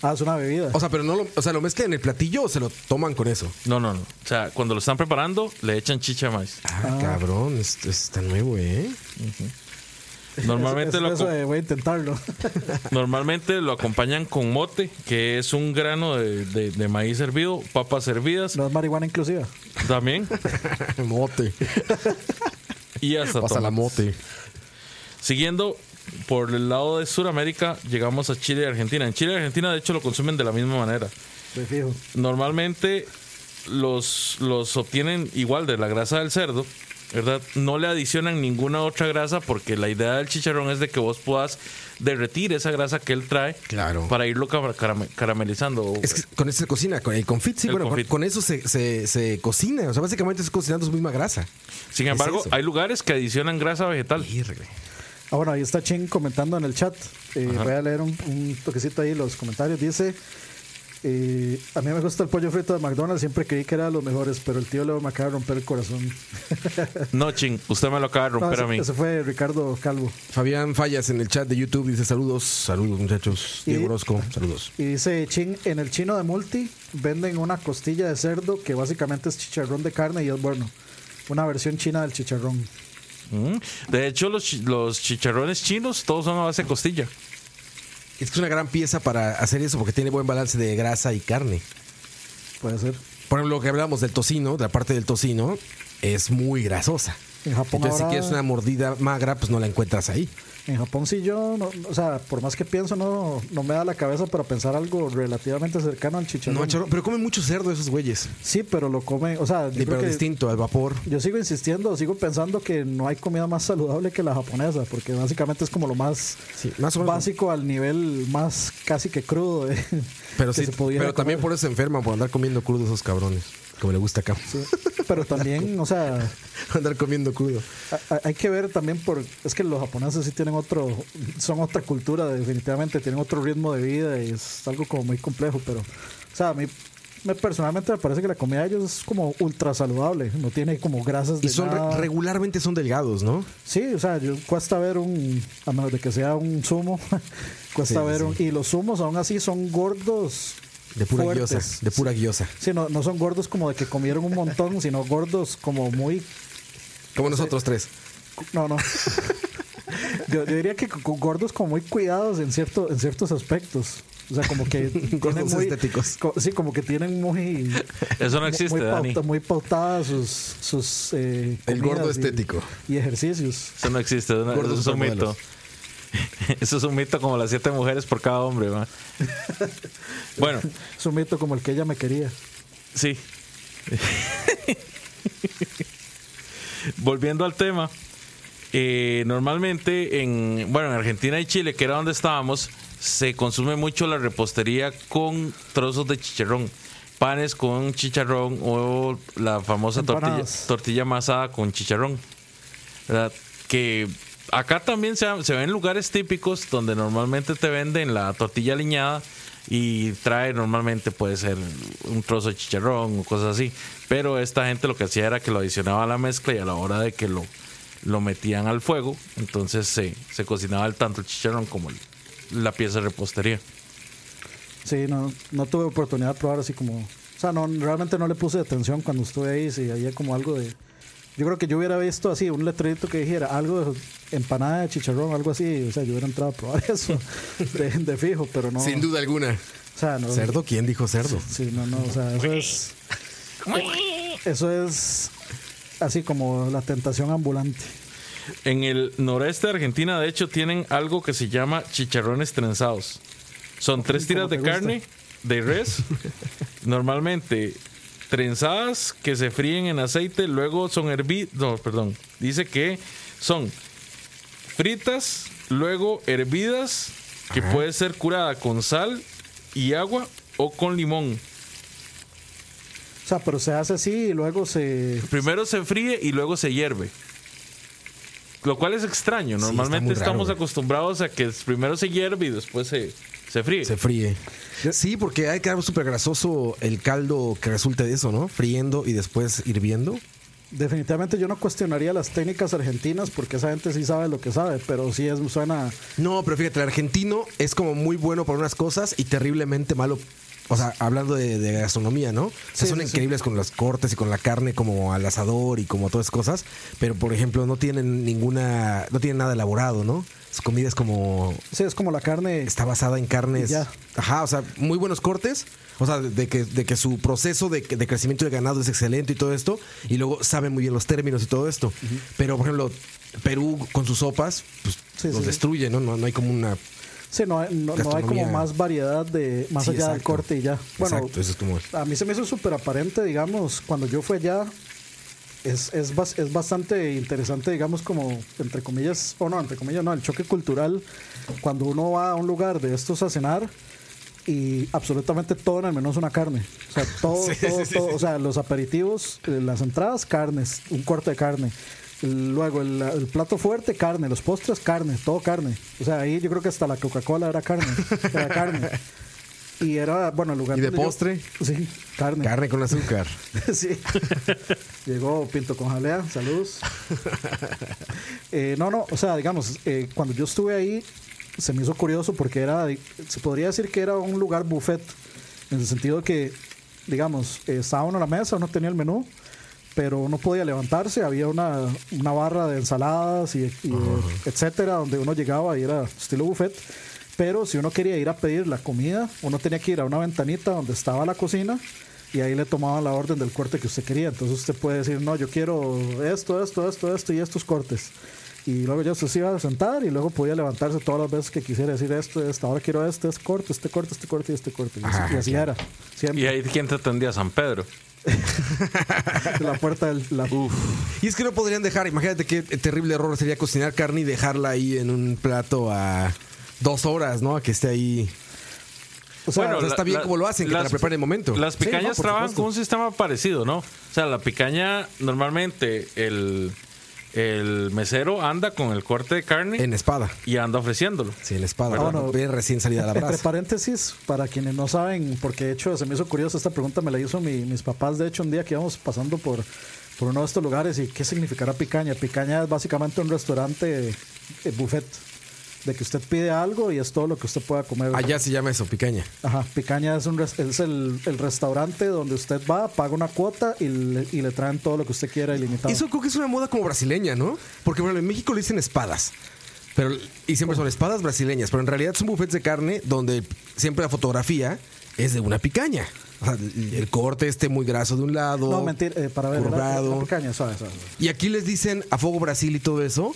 Ah, es una bebida. O sea, pero no lo, o sea, lo mezclan en el platillo o se lo toman con eso. No, no, no. O sea, cuando lo están preparando, le echan chicha de maíz. Ah, cabrón, es, está nuevo, ¿eh? Normalmente, Es- lo, es- eso aco- de voy a intentarlo. normalmente lo acompañan con mote, que es un grano de, de- de maíz hervido, papas hervidas no es marihuana inclusiva. también. mote. Y hasta Pasa la mote. Siguiendo por el lado de Sudamérica, llegamos a Chile y Argentina. En Chile y Argentina, de hecho, lo consumen de la misma manera. De fijo. Normalmente los, los obtienen igual de la grasa del cerdo, ¿verdad? No le adicionan ninguna otra grasa porque la idea del chicharrón es de que vos puedas derretir esa grasa que él trae Claro. para irlo cara- carame- caramelizando. Es que con eso se cocina, con el confit, sí, El bueno, con, confit. con eso se, se, se cocina. O sea, básicamente es cocinando su misma grasa. Sin embargo, hay lugares que adicionan grasa vegetal. Ah, bueno, ahí está Ching comentando en el chat. Eh, voy a leer un, un toquecito ahí los comentarios. Dice: Y a mí me gusta el pollo frito de McDonald's, siempre creí que era de los mejores, pero el tío Leo me acaba de romper el corazón. No, ching, usted me lo acaba de No, romper ese, a mí. ese fue Ricardo Calvo. Fabián Fallas en el chat de YouTube dice saludos, saludos muchachos. Y- Diego Orozco, saludos. Y dice, chin, en el chino de multi venden una costilla de cerdo que básicamente es chicharrón de carne y es bueno. Una versión china del chicharrón. Mm. De hecho, los, los chicharrones chinos todos son a base de costilla. Es que es una gran pieza para hacer eso porque tiene buen balance de grasa y carne. Puede ser. Por ejemplo, lo que hablamos del tocino, de la parte del tocino, es muy grasosa. En Japón Entonces, si quieres una mordida magra, pues no la encuentras ahí. En Japón sí yo, no- o sea, por más que pienso, no, no me da la cabeza para pensar algo relativamente cercano al chicharrón. No, chorro, pero comen mucho cerdo esos güeyes. Sí, pero lo comen, o sea, yo Sí, creo pero que distinto, al vapor. yo sigo insistiendo, sigo pensando que no hay comida más saludable que la japonesa, porque básicamente es como lo más Sí, más básico al nivel más casi que crudo. de- Pero, que sí, se pero también por eso se enferman, por andar comiendo crudo esos cabrones. Como le gusta acá. Sí. Pero también, o sea, andar comiendo crudo. hay que ver también por es que los japoneses sí tienen otro son otra cultura definitivamente tienen otro ritmo de vida y es algo como muy complejo pero o sea a mí me personalmente me parece que la comida de ellos es como ultra saludable no tiene como grasas de Y son re- nada. regularmente son delgados, ¿no? sí o sea yo cuesta ver un a menos de que sea un zumo cuesta Sí, ver sí. un y los zumos aún así son gordos De pura fuertes. guiosa. De pura guiosa. sí no, no son gordos como de que comieron un montón sino gordos como muy Como nosotros tres. No, no. Yo, yo diría que con gordos como muy cuidados en cierto en ciertos aspectos. O sea, como que tienen Gordos muy, estéticos. co- sí, como que tienen muy Eso no existe, muy, Dani. pauta- muy pautadas sus sus eh, El gordo estético. y, ejercicios. Eso no existe. Eso, no- eso es un mito. Eso es un mito como las siete mujeres por cada hombre. Bueno, Es un mito como el que ella me quería. sí. Volviendo al tema, eh, normalmente en, bueno, en Argentina y Chile, que era donde estábamos, se consume mucho la repostería con trozos de chicharrón, panes con chicharrón o la famosa tortilla, tortilla amasada con chicharrón. ¿verdad? Que acá también se, ven lugares típicos donde normalmente te venden la tortilla aliñada y trae normalmente puede ser un trozo de chicharrón o cosas así. Pero esta gente lo que hacía era que lo adicionaba a la mezcla y a la hora de que lo, lo metían al fuego, entonces se, se cocinaba tanto el chicharrón como la pieza de repostería. Sí, no, no tuve oportunidad de probar así como. O sea, no, realmente no le puse atención cuando estuve ahí. Si había como algo de. Yo creo que yo hubiera visto así un letrerito que dijera algo de empanada de chicharrón, algo así. O sea, yo hubiera entrado a probar eso de, de fijo, pero no. Sin duda alguna. O sea, no. ¿Cerdo? ¿Quién dijo cerdo? Sí, no, no. O sea, eso es. Eso es así como la tentación ambulante. En el noreste de Argentina, de hecho, tienen algo que se llama chicharrones trenzados. Son tres tiras de carne de res, normalmente trenzadas que se fríen en aceite, luego son hervidas. No, perdón. Dice que son fritas, luego hervidas, que Ajá. puede ser curada con sal y agua o con limón. O sea, pero se hace así y luego se. Primero se fríe y luego se hierve. Lo cual es extraño. Normalmente raro, estamos acostumbrados a que primero se hierve y después se, se fríe. Se fríe. Sí, porque hay que quedar súper grasoso el caldo que resulte de eso, ¿no? Friendo y después hirviendo. Definitivamente yo no cuestionaría las técnicas argentinas porque esa gente sí sabe lo que sabe, pero sí es, suena. No, pero fíjate, el argentino es como muy bueno por unas cosas y terriblemente malo. O sea, hablando de, de gastronomía, ¿no? O sea, Sí, son sí, sí. increíbles con los cortes y con la carne como al asador y como todas esas cosas. Pero, por ejemplo, no tienen ninguna... No tienen nada elaborado, ¿no? Su comida es como... Sí, es como la carne. Está basada en carnes... Ya. Ajá, o sea, muy buenos cortes. O sea, de que, de que su proceso de, de crecimiento de ganado es excelente y todo esto. Y luego saben muy bien los términos y todo esto. Pero, por ejemplo, Perú con sus sopas, pues los destruye, ¿no? ¿no? No hay como una... Sí, no, hay- no, no hay como más variedad de más Sí, allá del exacto. corte y ya. Bueno, Exacto, eso es como... a mí se me hizo súper aparente, digamos, cuando yo fui allá. Es, es, es bastante interesante, digamos, como, entre comillas, o no, entre comillas, no, el choque cultural, cuando uno va a un lugar de estos a cenar y absolutamente todo en el menú es una carne. O sea, todo, Sí, todo, sí, o sea, los aperitivos, eh, las entradas, carnes, un corte de carne. Luego el, el plato fuerte, carne, los postres, carne, todo carne. O sea, ahí yo creo que hasta la Coca-Cola era carne. Era carne. Y era, bueno, el lugar ¿Y de yo- postre? sí, carne. Carne con azúcar. sí. Llegó Pinto con jalea, saludos. Eh, no, no, o sea, digamos, eh, cuando yo estuve ahí, se me hizo curioso porque era, se podría decir que era un lugar buffet, en el sentido que, digamos, eh, estaba uno a la mesa, uno tenía el menú, pero uno podía levantarse, había una, una barra de ensaladas y, y, etcétera, donde uno llegaba y era estilo buffet. Pero si uno quería ir a pedir la comida, uno tenía que ir a una ventanita donde estaba la cocina y ahí le tomaban la orden del corte que usted quería. Entonces usted puede decir, no, yo quiero esto, esto, esto, esto y estos cortes. Y luego ya usted se iba a sentar y luego podía levantarse todas las veces que quisiera decir esto, esto, ahora quiero este, este corte, este corte, este corte y este corte. Y así, Ajá, y así era. Siempre. Y ahí, ¿quién te atendía? San Pedro. la puerta del... La, Y es que no podrían dejar, imagínate qué terrible error sería cocinar carne y dejarla ahí en un plato a dos horas, ¿no? A que esté ahí. o sea, o sea, está bien como lo hacen, que te la preparen en el momento. Las Sí, picañas no, trabajan supuesto. con un sistema parecido, ¿no? O sea, la picaña, normalmente el, el mesero anda con el corte de carne En espada. y anda ofreciéndolo. Sí, en espada. Ah, bueno. Bien recién salida de la Entre brasa. paréntesis, para quienes no saben, porque de hecho se me hizo curioso esta pregunta, me la hizo mi- mis papás, de hecho, un día que íbamos pasando por, por uno de estos lugares y qué significará picaña. Picaña es básicamente un restaurante eh, buffet, de que usted pide algo y es todo lo que usted pueda comer. Allá se llama eso, picaña. Ajá, picaña es, un res- es el, el restaurante donde usted va, paga una cuota y le, y le traen todo lo que usted quiera ilimitado. Eso creo que es una moda como brasileña, ¿no? Porque bueno, en México le dicen espadas. Pero, y siempre son espadas brasileñas, pero en realidad son buffets de carne donde siempre la fotografía es de una picaña. O sea, el, corte este muy graso de un lado. no, mentira, eh, para ver, la- picaña, suave, suave. Y aquí les dicen a Fuego Brasil y todo eso,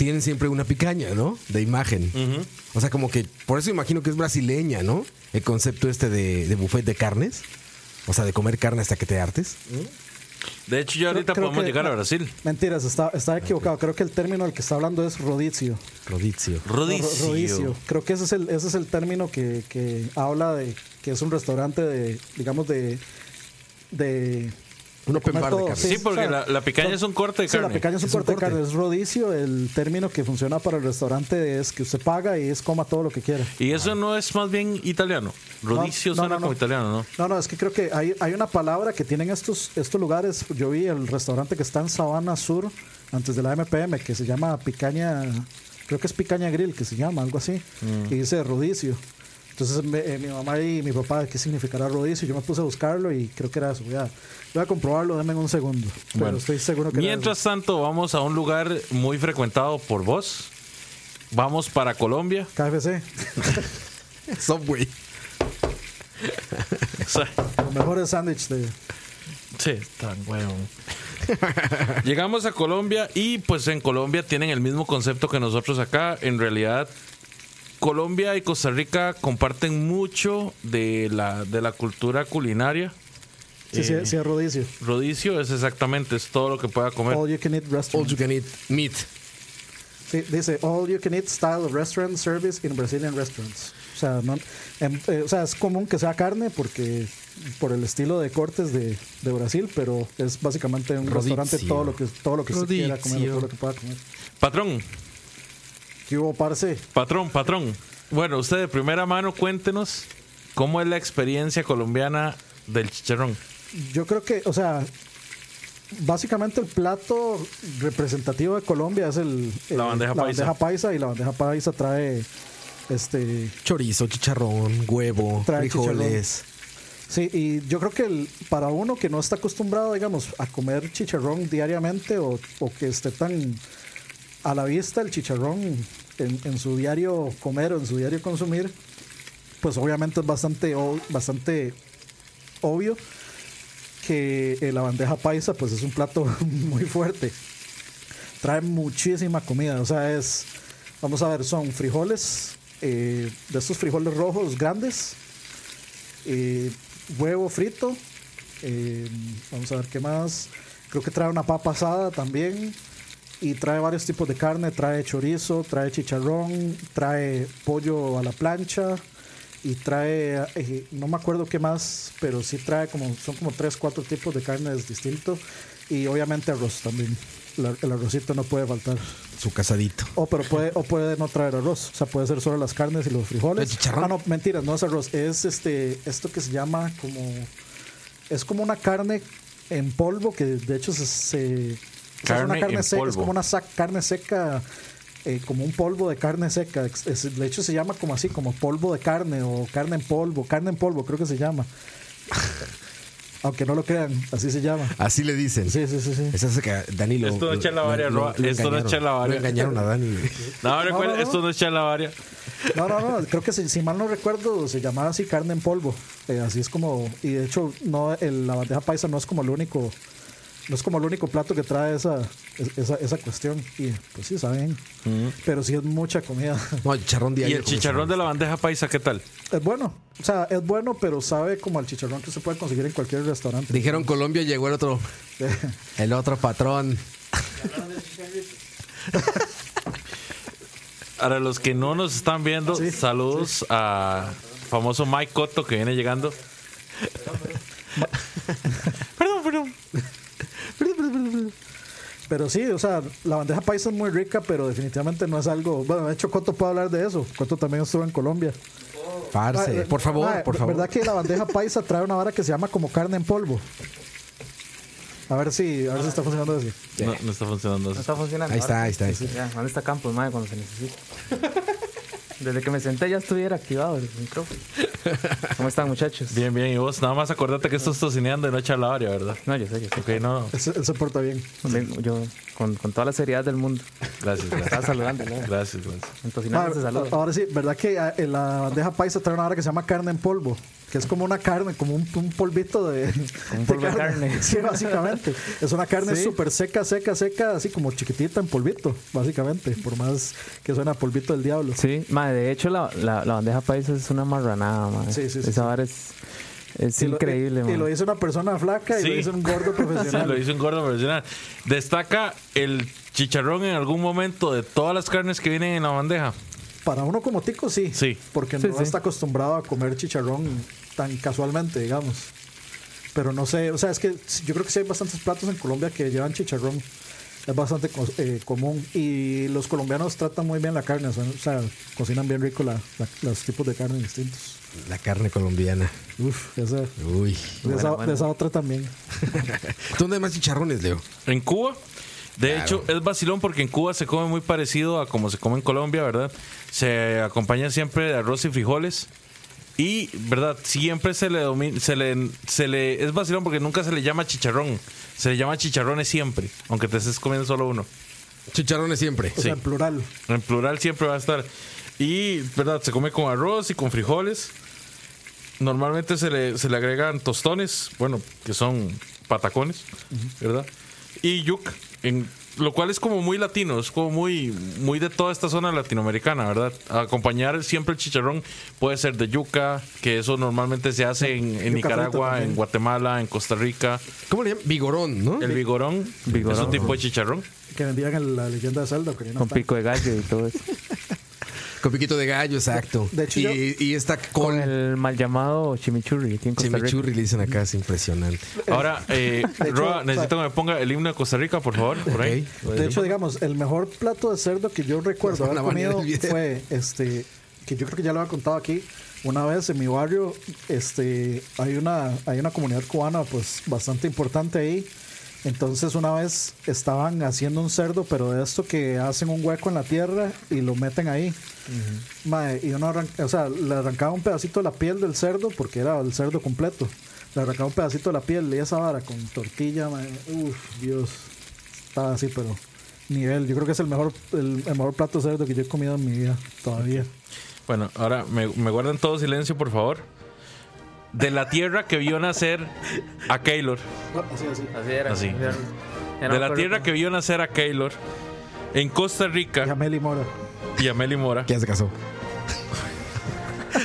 tienen siempre una picaña, ¿no? De imagen. O sea, como que por eso imagino que es brasileña, ¿no? El concepto este de, de buffet de carnes. O sea, de comer carne hasta que te hartes. De hecho, ya ahorita Creo podemos que- llegar a no, Brasil. Mentiras, está, está equivocado. Creo que el término del que está hablando es rodizio. Rodizio. No, ro- Rodicio. rodicio. Creo que ese es el, ese es el término que, que habla de que es un restaurante de, digamos, de. de Un open bar de carne. Sí, porque o sea, la, la picaña es un corte de Sí, carne. la picaña es un Es un corte de corte. carne, es rodicio. El término que funciona para el restaurante es que usted paga y es coma todo lo que quiera. Y eso no es más bien italiano. Rodicio No, no, suena no, como no. italiano, ¿no? No, no, es que creo que hay, hay una palabra que tienen estos, estos lugares. Yo vi el restaurante que está en Sabana Sur, antes de la MPM, que se llama Picaña, creo que es Picaña Grill, que se llama, algo así, Mm. y dice rodicio. Entonces me- eh, mi mamá y mi papá, ¿qué significará rodicio? Yo me puse a buscarlo y creo que era eso. Voy a, voy a comprobarlo, denme un segundo. Pero Bueno, estoy seguro que era Mientras tanto, vamos a un lugar muy frecuentado por vos. Vamos para Colombia. KFC, Subway. Los mejores sándwiches de... Sí, tan huevón. Llegamos a Colombia y pues en Colombia tienen el mismo concepto que nosotros acá. En realidad, Colombia y Costa Rica comparten mucho de la, de la cultura culinaria. Sí, sí, Eh, sí, es rodicio. Rodicio es exactamente, es todo lo que pueda comer. All you can eat All restaurant. you can eat meat. Sí, dice all you can eat style of restaurant service in Brazilian restaurants. O sea, no, em, eh, o sea, es común que sea carne porque por el estilo de cortes de, de Brasil, pero es básicamente un Rodicio. restaurante todo lo que todo lo que usted quiera comer, todo lo que pueda comer. Patrón, ¿Qué hubo, parce? patrón, patrón. Bueno, usted de primera mano cuéntenos cómo es la experiencia colombiana del chicharrón. Yo creo que, o sea, básicamente el plato representativo de Colombia es el La bandeja la paisa. bandeja paisa y la bandeja paisa trae este Chorizo, chicharrón, huevo, Trae frijoles. Sí, y yo creo que el- para uno que no está acostumbrado, digamos, a comer chicharrón diariamente o, o que esté tan a la vista el chicharrón en, su diario comer o en su diario consumir, pues obviamente es bastante, bastante obvio que eh, la bandeja paisa pues es un plato muy fuerte. Trae muchísima comida, o sea, es, vamos a ver, son frijoles, eh, de estos frijoles rojos grandes, eh, huevo frito. vamos a ver qué más. Creo que trae una papa asada también. Y trae varios tipos de carne. Trae chorizo, trae chicharrón, trae pollo a la plancha. Y trae, eh, no me acuerdo qué más, pero sí trae como, son como tres, cuatro tipos de carnes distintos. Y obviamente arroz también. la- el arrocito no puede faltar. Su casadito. O pero puede, o puede no traer arroz. O sea, puede ser solo las carnes y los frijoles. ¿El chicharrón? Ah, no, mentiras, no es arroz. Es este, esto que se llama como. Es como una carne en polvo que de hecho se. se- o sea, es una Carne seca. Es como una sa- carne seca. eh, como un polvo de carne seca. Es- es- de hecho, se llama como así, como polvo de carne o carne en polvo. Carne en polvo, creo que se llama. Aunque no lo crean, así se llama. Así le dicen. Sí, sí, sí, sí. Es que Dani lo. Esto no echa la lo- varia, lo- Esto no engañaron. echa la varia. Lo engañaron a Dani. No, recuerda, no, no. esto no es chalabaria. No, no, no, creo que si, si mal no recuerdo se llamaba así carne en polvo. Eh, así es como, y de hecho no el- la bandeja paisa no es como el único, no es como el único plato que trae esa, es- esa, esa cuestión. Y pues sí, saben, pero sí es mucha comida. No, el chicharrón ¿Y diario. el chicharrón de la bandeja paisa qué tal? Es bueno, o sea, es bueno, pero sabe como al chicharrón que se puede conseguir en cualquier restaurante. Dijeron Colombia, llegó el otro. El otro patrón. Para los que no nos están viendo, Sí, saludos a famoso Mike Cotto que viene llegando. perdón, perdón. Pero sí, o sea, la bandeja paisa es muy rica, pero definitivamente no es algo. Bueno, de hecho, Coto puede hablar de eso. Coto también estuvo en Colombia. Parce. Ah, Por favor, ah, por favor. ¿Verdad que la bandeja paisa trae una vara que se llama como carne en polvo? A ver si, a ver si está funcionando eso. No, no está funcionando No eso. está funcionando. Ahí está, ahí está, ahí está. Ya, ¿dónde está Campos, madre, cuando se necesita? Desde que me senté ya estuviera activado el micrófono. ¿Cómo están, muchachos? Bien, bien. Y vos nada más acordate que estás tocineando y no chalabaria, ¿verdad? No, yo sé, yo sé. Ok, no, se porta bien. Yo, con, con toda la seriedad del mundo. Gracias, Estaba gracias. saludando, ¿no? Gracias, gracias. En Tocinano se Ah, saluda. ahora sí, ¿verdad que ah, en la bandeja paisa trae una vara que se llama carne en polvo? Que es como una carne, como un, un polvito de, un polvo de carne. Sí, básicamente. Es una carne Sí. súper seca, seca, seca, así como chiquitita en polvito, básicamente. Por más que suena polvito del diablo. Sí, madre, de hecho la, la, la bandeja paisa es una marranada, madre. Sí, sí, sí, Esa sí. vara es, es Y lo- increíble, y, lo dice una persona flaca y Sí. lo dice un gordo Sí, profesional. lo hizo un gordo profesional. Destaca el chicharrón en algún momento de todas las carnes que vienen en la bandeja. Para uno como tico, sí. Sí. Porque Sí, no sí. está acostumbrado a comer chicharrón tan casualmente, digamos. Pero no sé, o sea, es que yo creo que sí hay bastantes platos en Colombia que llevan chicharrón. Es bastante co- eh, común. Y los colombianos tratan muy bien la carne. son- O sea, cocinan bien rico la- la- los tipos de carne distintos. La carne colombiana. Uf, esa, Uy. de, esa, bueno. de esa otra también. ¿Dónde hay más chicharrones, Leo? En Cuba, de Claro. hecho, es vacilón porque en Cuba se come muy parecido a como se come en Colombia, ¿verdad? Se acompaña siempre de arroz y frijoles. Y, ¿verdad? Siempre se le, se le se le es vacilón porque nunca se le llama chicharrón. Se le llama chicharrones siempre, aunque te estés comiendo solo uno. Chicharrones siempre. O sea, en plural. En plural siempre va a estar. Y, ¿verdad? Se come con arroz y con frijoles. Normalmente se le, se le agregan tostones, bueno, que son patacones, ¿verdad? Y yuca, en, lo cual es como muy latino, es como muy, muy de toda esta zona latinoamericana, ¿verdad? Acompañar siempre el chicharrón puede ser de yuca, que eso normalmente se hace en, Nicaragua, en Guatemala, en Costa Rica. ¿Cómo le llaman? Vigorón, ¿no? El vigorón, Vigorón. es un tipo de chicharrón. Que vendían en la leyenda de Zelda. Con pico de gallo y todo eso. Con piquito de gallo, exacto. De hecho, y, yo- y esta Con con el mal llamado chimichurri aquí en Costa Rica. chimichurri le dicen acá, es impresionante. Ahora, eh, hecho, Roa, necesito que me ponga el himno de Costa Rica, por favor, por ahí. De hecho, digamos, el mejor plato de cerdo que yo recuerdo haber comido fue este que yo creo que ya lo había contado aquí. Una vez en mi barrio, este, hay una, hay una comunidad cubana pues bastante importante ahí. Entonces una vez estaban haciendo un cerdo, pero de esto que hacen un hueco en la tierra y lo meten ahí. Y uno o sea, le arrancaba un pedacito de la piel del cerdo, porque era el cerdo completo. Le arrancaba un pedacito de la piel y esa vara con tortilla, mae, uf, Dios. Estaba así, pero nivel. Yo creo que es el mejor, el, el mejor plato de cerdo que yo he comido en mi vida todavía. Bueno, ahora me, me guardan todo silencio, por favor. De la tierra que vio nacer a Keylor. así, así. Así era. Así. era. No De la tierra cómo. que vio nacer a Keylor en Costa Y Rica a Meli Mora. y a Meli Mora. ¿Quién se casó?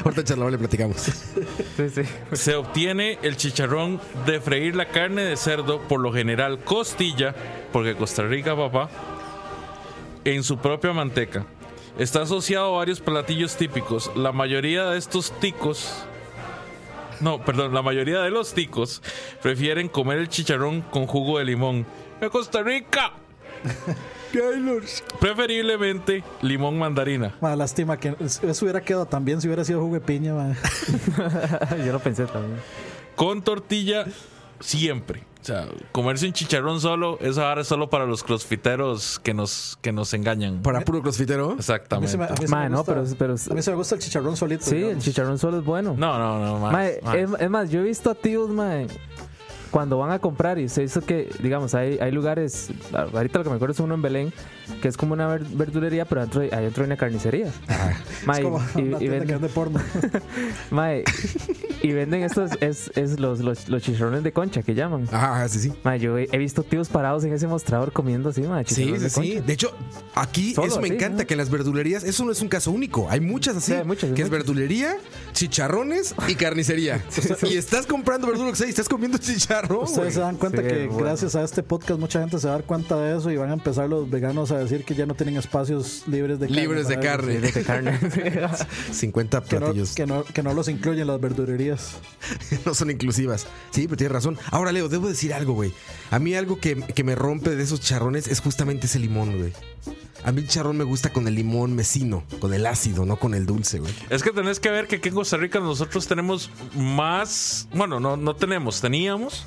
Ahorita charlamos le platicamos. Sí, sí. Se obtiene el chicharrón de freír la carne de cerdo, por lo general costilla, porque Costa Rica, papá, en su propia manteca. Está asociado a varios platillos típicos. La mayoría de estos ticos, no, perdón, la mayoría de los ticos prefieren comer el chicharrón con jugo de limón. ¡En Costa Rica! Preferiblemente limón mandarina. Ma, lástima que eso hubiera quedado también si hubiera sido jugo de piña. Yo lo pensé también. Con tortilla siempre. O sea, comerse un chicharrón solo, eso ahora es solo para los crossfiteros que nos, que nos engañan. Para puro crossfitero. A mí Exactamente. se me, a mí se Ma, me no, gusta, pero, pero a mí se me gusta el chicharrón solito. sí, el chicharrón solo es bueno. No, no, no. Mae, es, es más, yo he visto a tíos, mae, cuando van a comprar y se hizo que, digamos, hay, hay lugares, ahorita lo que me acuerdo es uno en Belén, que es como una ver- verdulería, pero adentro, hay- adentro hay una carnicería. Mae, Es como y, una venden, vende porno. mae, y venden estos, es, es los, los, los chicharrones de concha que llaman. Ajá, sí, sí. Mae, yo he, he visto tíos parados en ese mostrador comiendo así, mae, Sí, chicharrones sí, de sí. De hecho, aquí Solo eso me encanta ¿no? que en las verdulerías, eso no es un caso único. Hay muchas así. Sí, hay muchas, que es muchas. verdulería, chicharrones y carnicería. y estás comprando verdura, lo que sea, y estás comiendo Ustedes güey. se dan cuenta Sí, que bueno. gracias a este podcast mucha gente se va a dar cuenta de eso y van a empezar los veganos a decir que ya no tienen espacios libres de carne. Libres de carne. De carne. 50 Que no, platillos. que, no, que no los incluyen las verdurerías. no son inclusivas. Sí, pero tienes razón. Ahora, Leo, debo decir algo, güey. A mí algo que, que me rompe de esos charrones es justamente ese limón, güey. A mí el charrón me gusta con el limón mesino, con el ácido, no con el dulce, güey. Es que tenés que ver que aquí en Costa Rica nosotros tenemos más. Bueno, no, no tenemos, teníamos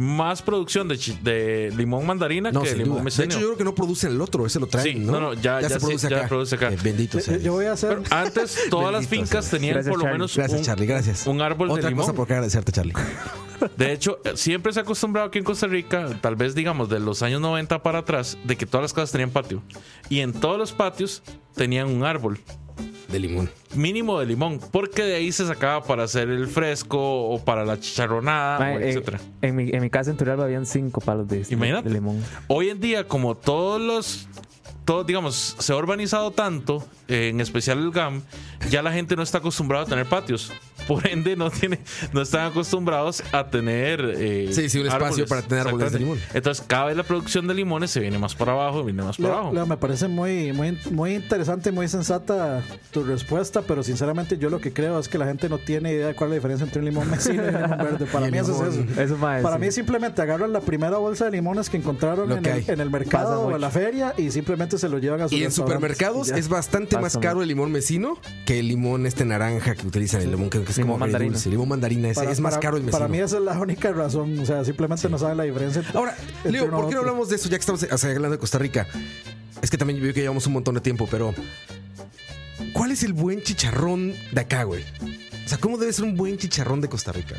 más producción de, de limón mandarina No, que de limón duda. De hecho, yo creo que no producen el otro, ese lo traen, Sí, ¿no? no, no, ya- ya se sí, produce ya acá. produce acá. Eh, bendito sea. Yo, voy a hacer. Pero antes todas las fincas sea. tenían Gracias, por lo Charlie. menos Gracias, un, Charlie, gracias. un árbol de Otra limón. cosa por qué agradecerte, Charlie. De hecho, eh, siempre se ha acostumbrado aquí en Costa Rica, tal vez digamos de los años 90 para atrás, de que todas las casas tenían patio. Y en todos los patios tenían un árbol De limón. mínimo de limón, porque de ahí se sacaba para hacer el fresco o para la chicharronada, o eh, etcétera. en, mi, en mi casa en Turrialba habían cinco palos de, Imagínate. de limón. Hoy en día, como todos los. Todo, digamos, se ha urbanizado tanto, eh, en especial el GAM, ya la gente no está acostumbrada a tener patios. Por ende, no tiene, no están acostumbrados a tener. eh, Sí, sí, un espacio para tener árboles de limón. Entonces, cada vez la producción de limones se viene más para abajo, viene más para Leo, abajo. Leo, me parece muy, muy, muy interesante, muy sensata tu respuesta, pero sinceramente yo lo que creo es que la gente no tiene idea de cuál es la diferencia entre un limón mesino y un limón verde. Para mí eso es eso. Para sí. mí simplemente agarran la primera bolsa de limones que encontraron Lo en que el, hay. en el mercado o en la feria y simplemente se lo llevan a sus Y en supermercados y es bastante más caro el limón mesino que el limón este naranja que utilizan, el limón que, que es Limón como mandarina. dulce. Limón mandarina es, Para- es más para- caro el mesino. Para mí esa es la única razón. O sea, simplemente no saben la diferencia. entre- Ahora, entre Leo, ¿por qué no otro. hablamos de eso ya que estamos hablando de Costa Rica? Es que también yo veo que llevamos un montón de tiempo, pero ¿cuál es el buen chicharrón de acá, güey? O sea, ¿cómo debe ser un buen chicharrón de Costa Rica?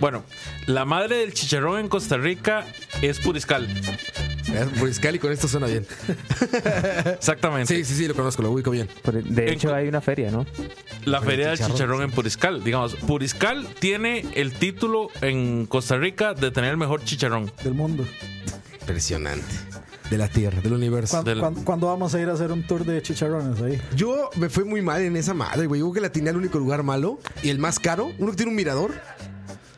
Bueno, la madre del chicharrón en Costa Rica es Puriscal. Puriscal y con esto suena bien. Exactamente. Sí, sí, sí, lo conozco, lo ubico bien. De hecho, hay una feria, ¿no? La feria del chicharrón, chicharrón sí. en Puriscal. Digamos, Puriscal tiene el título en Costa Rica de tener el mejor chicharrón. Del mundo. Impresionante. De la tierra, del universo. ¿Cuándo, Del- cuándo- cuándo vamos a ir a hacer un tour de chicharrones ahí? Yo me fue muy mal en esa madre, güey. Yo creo que la tenía el único lugar malo y el más caro. Uno que tiene un mirador.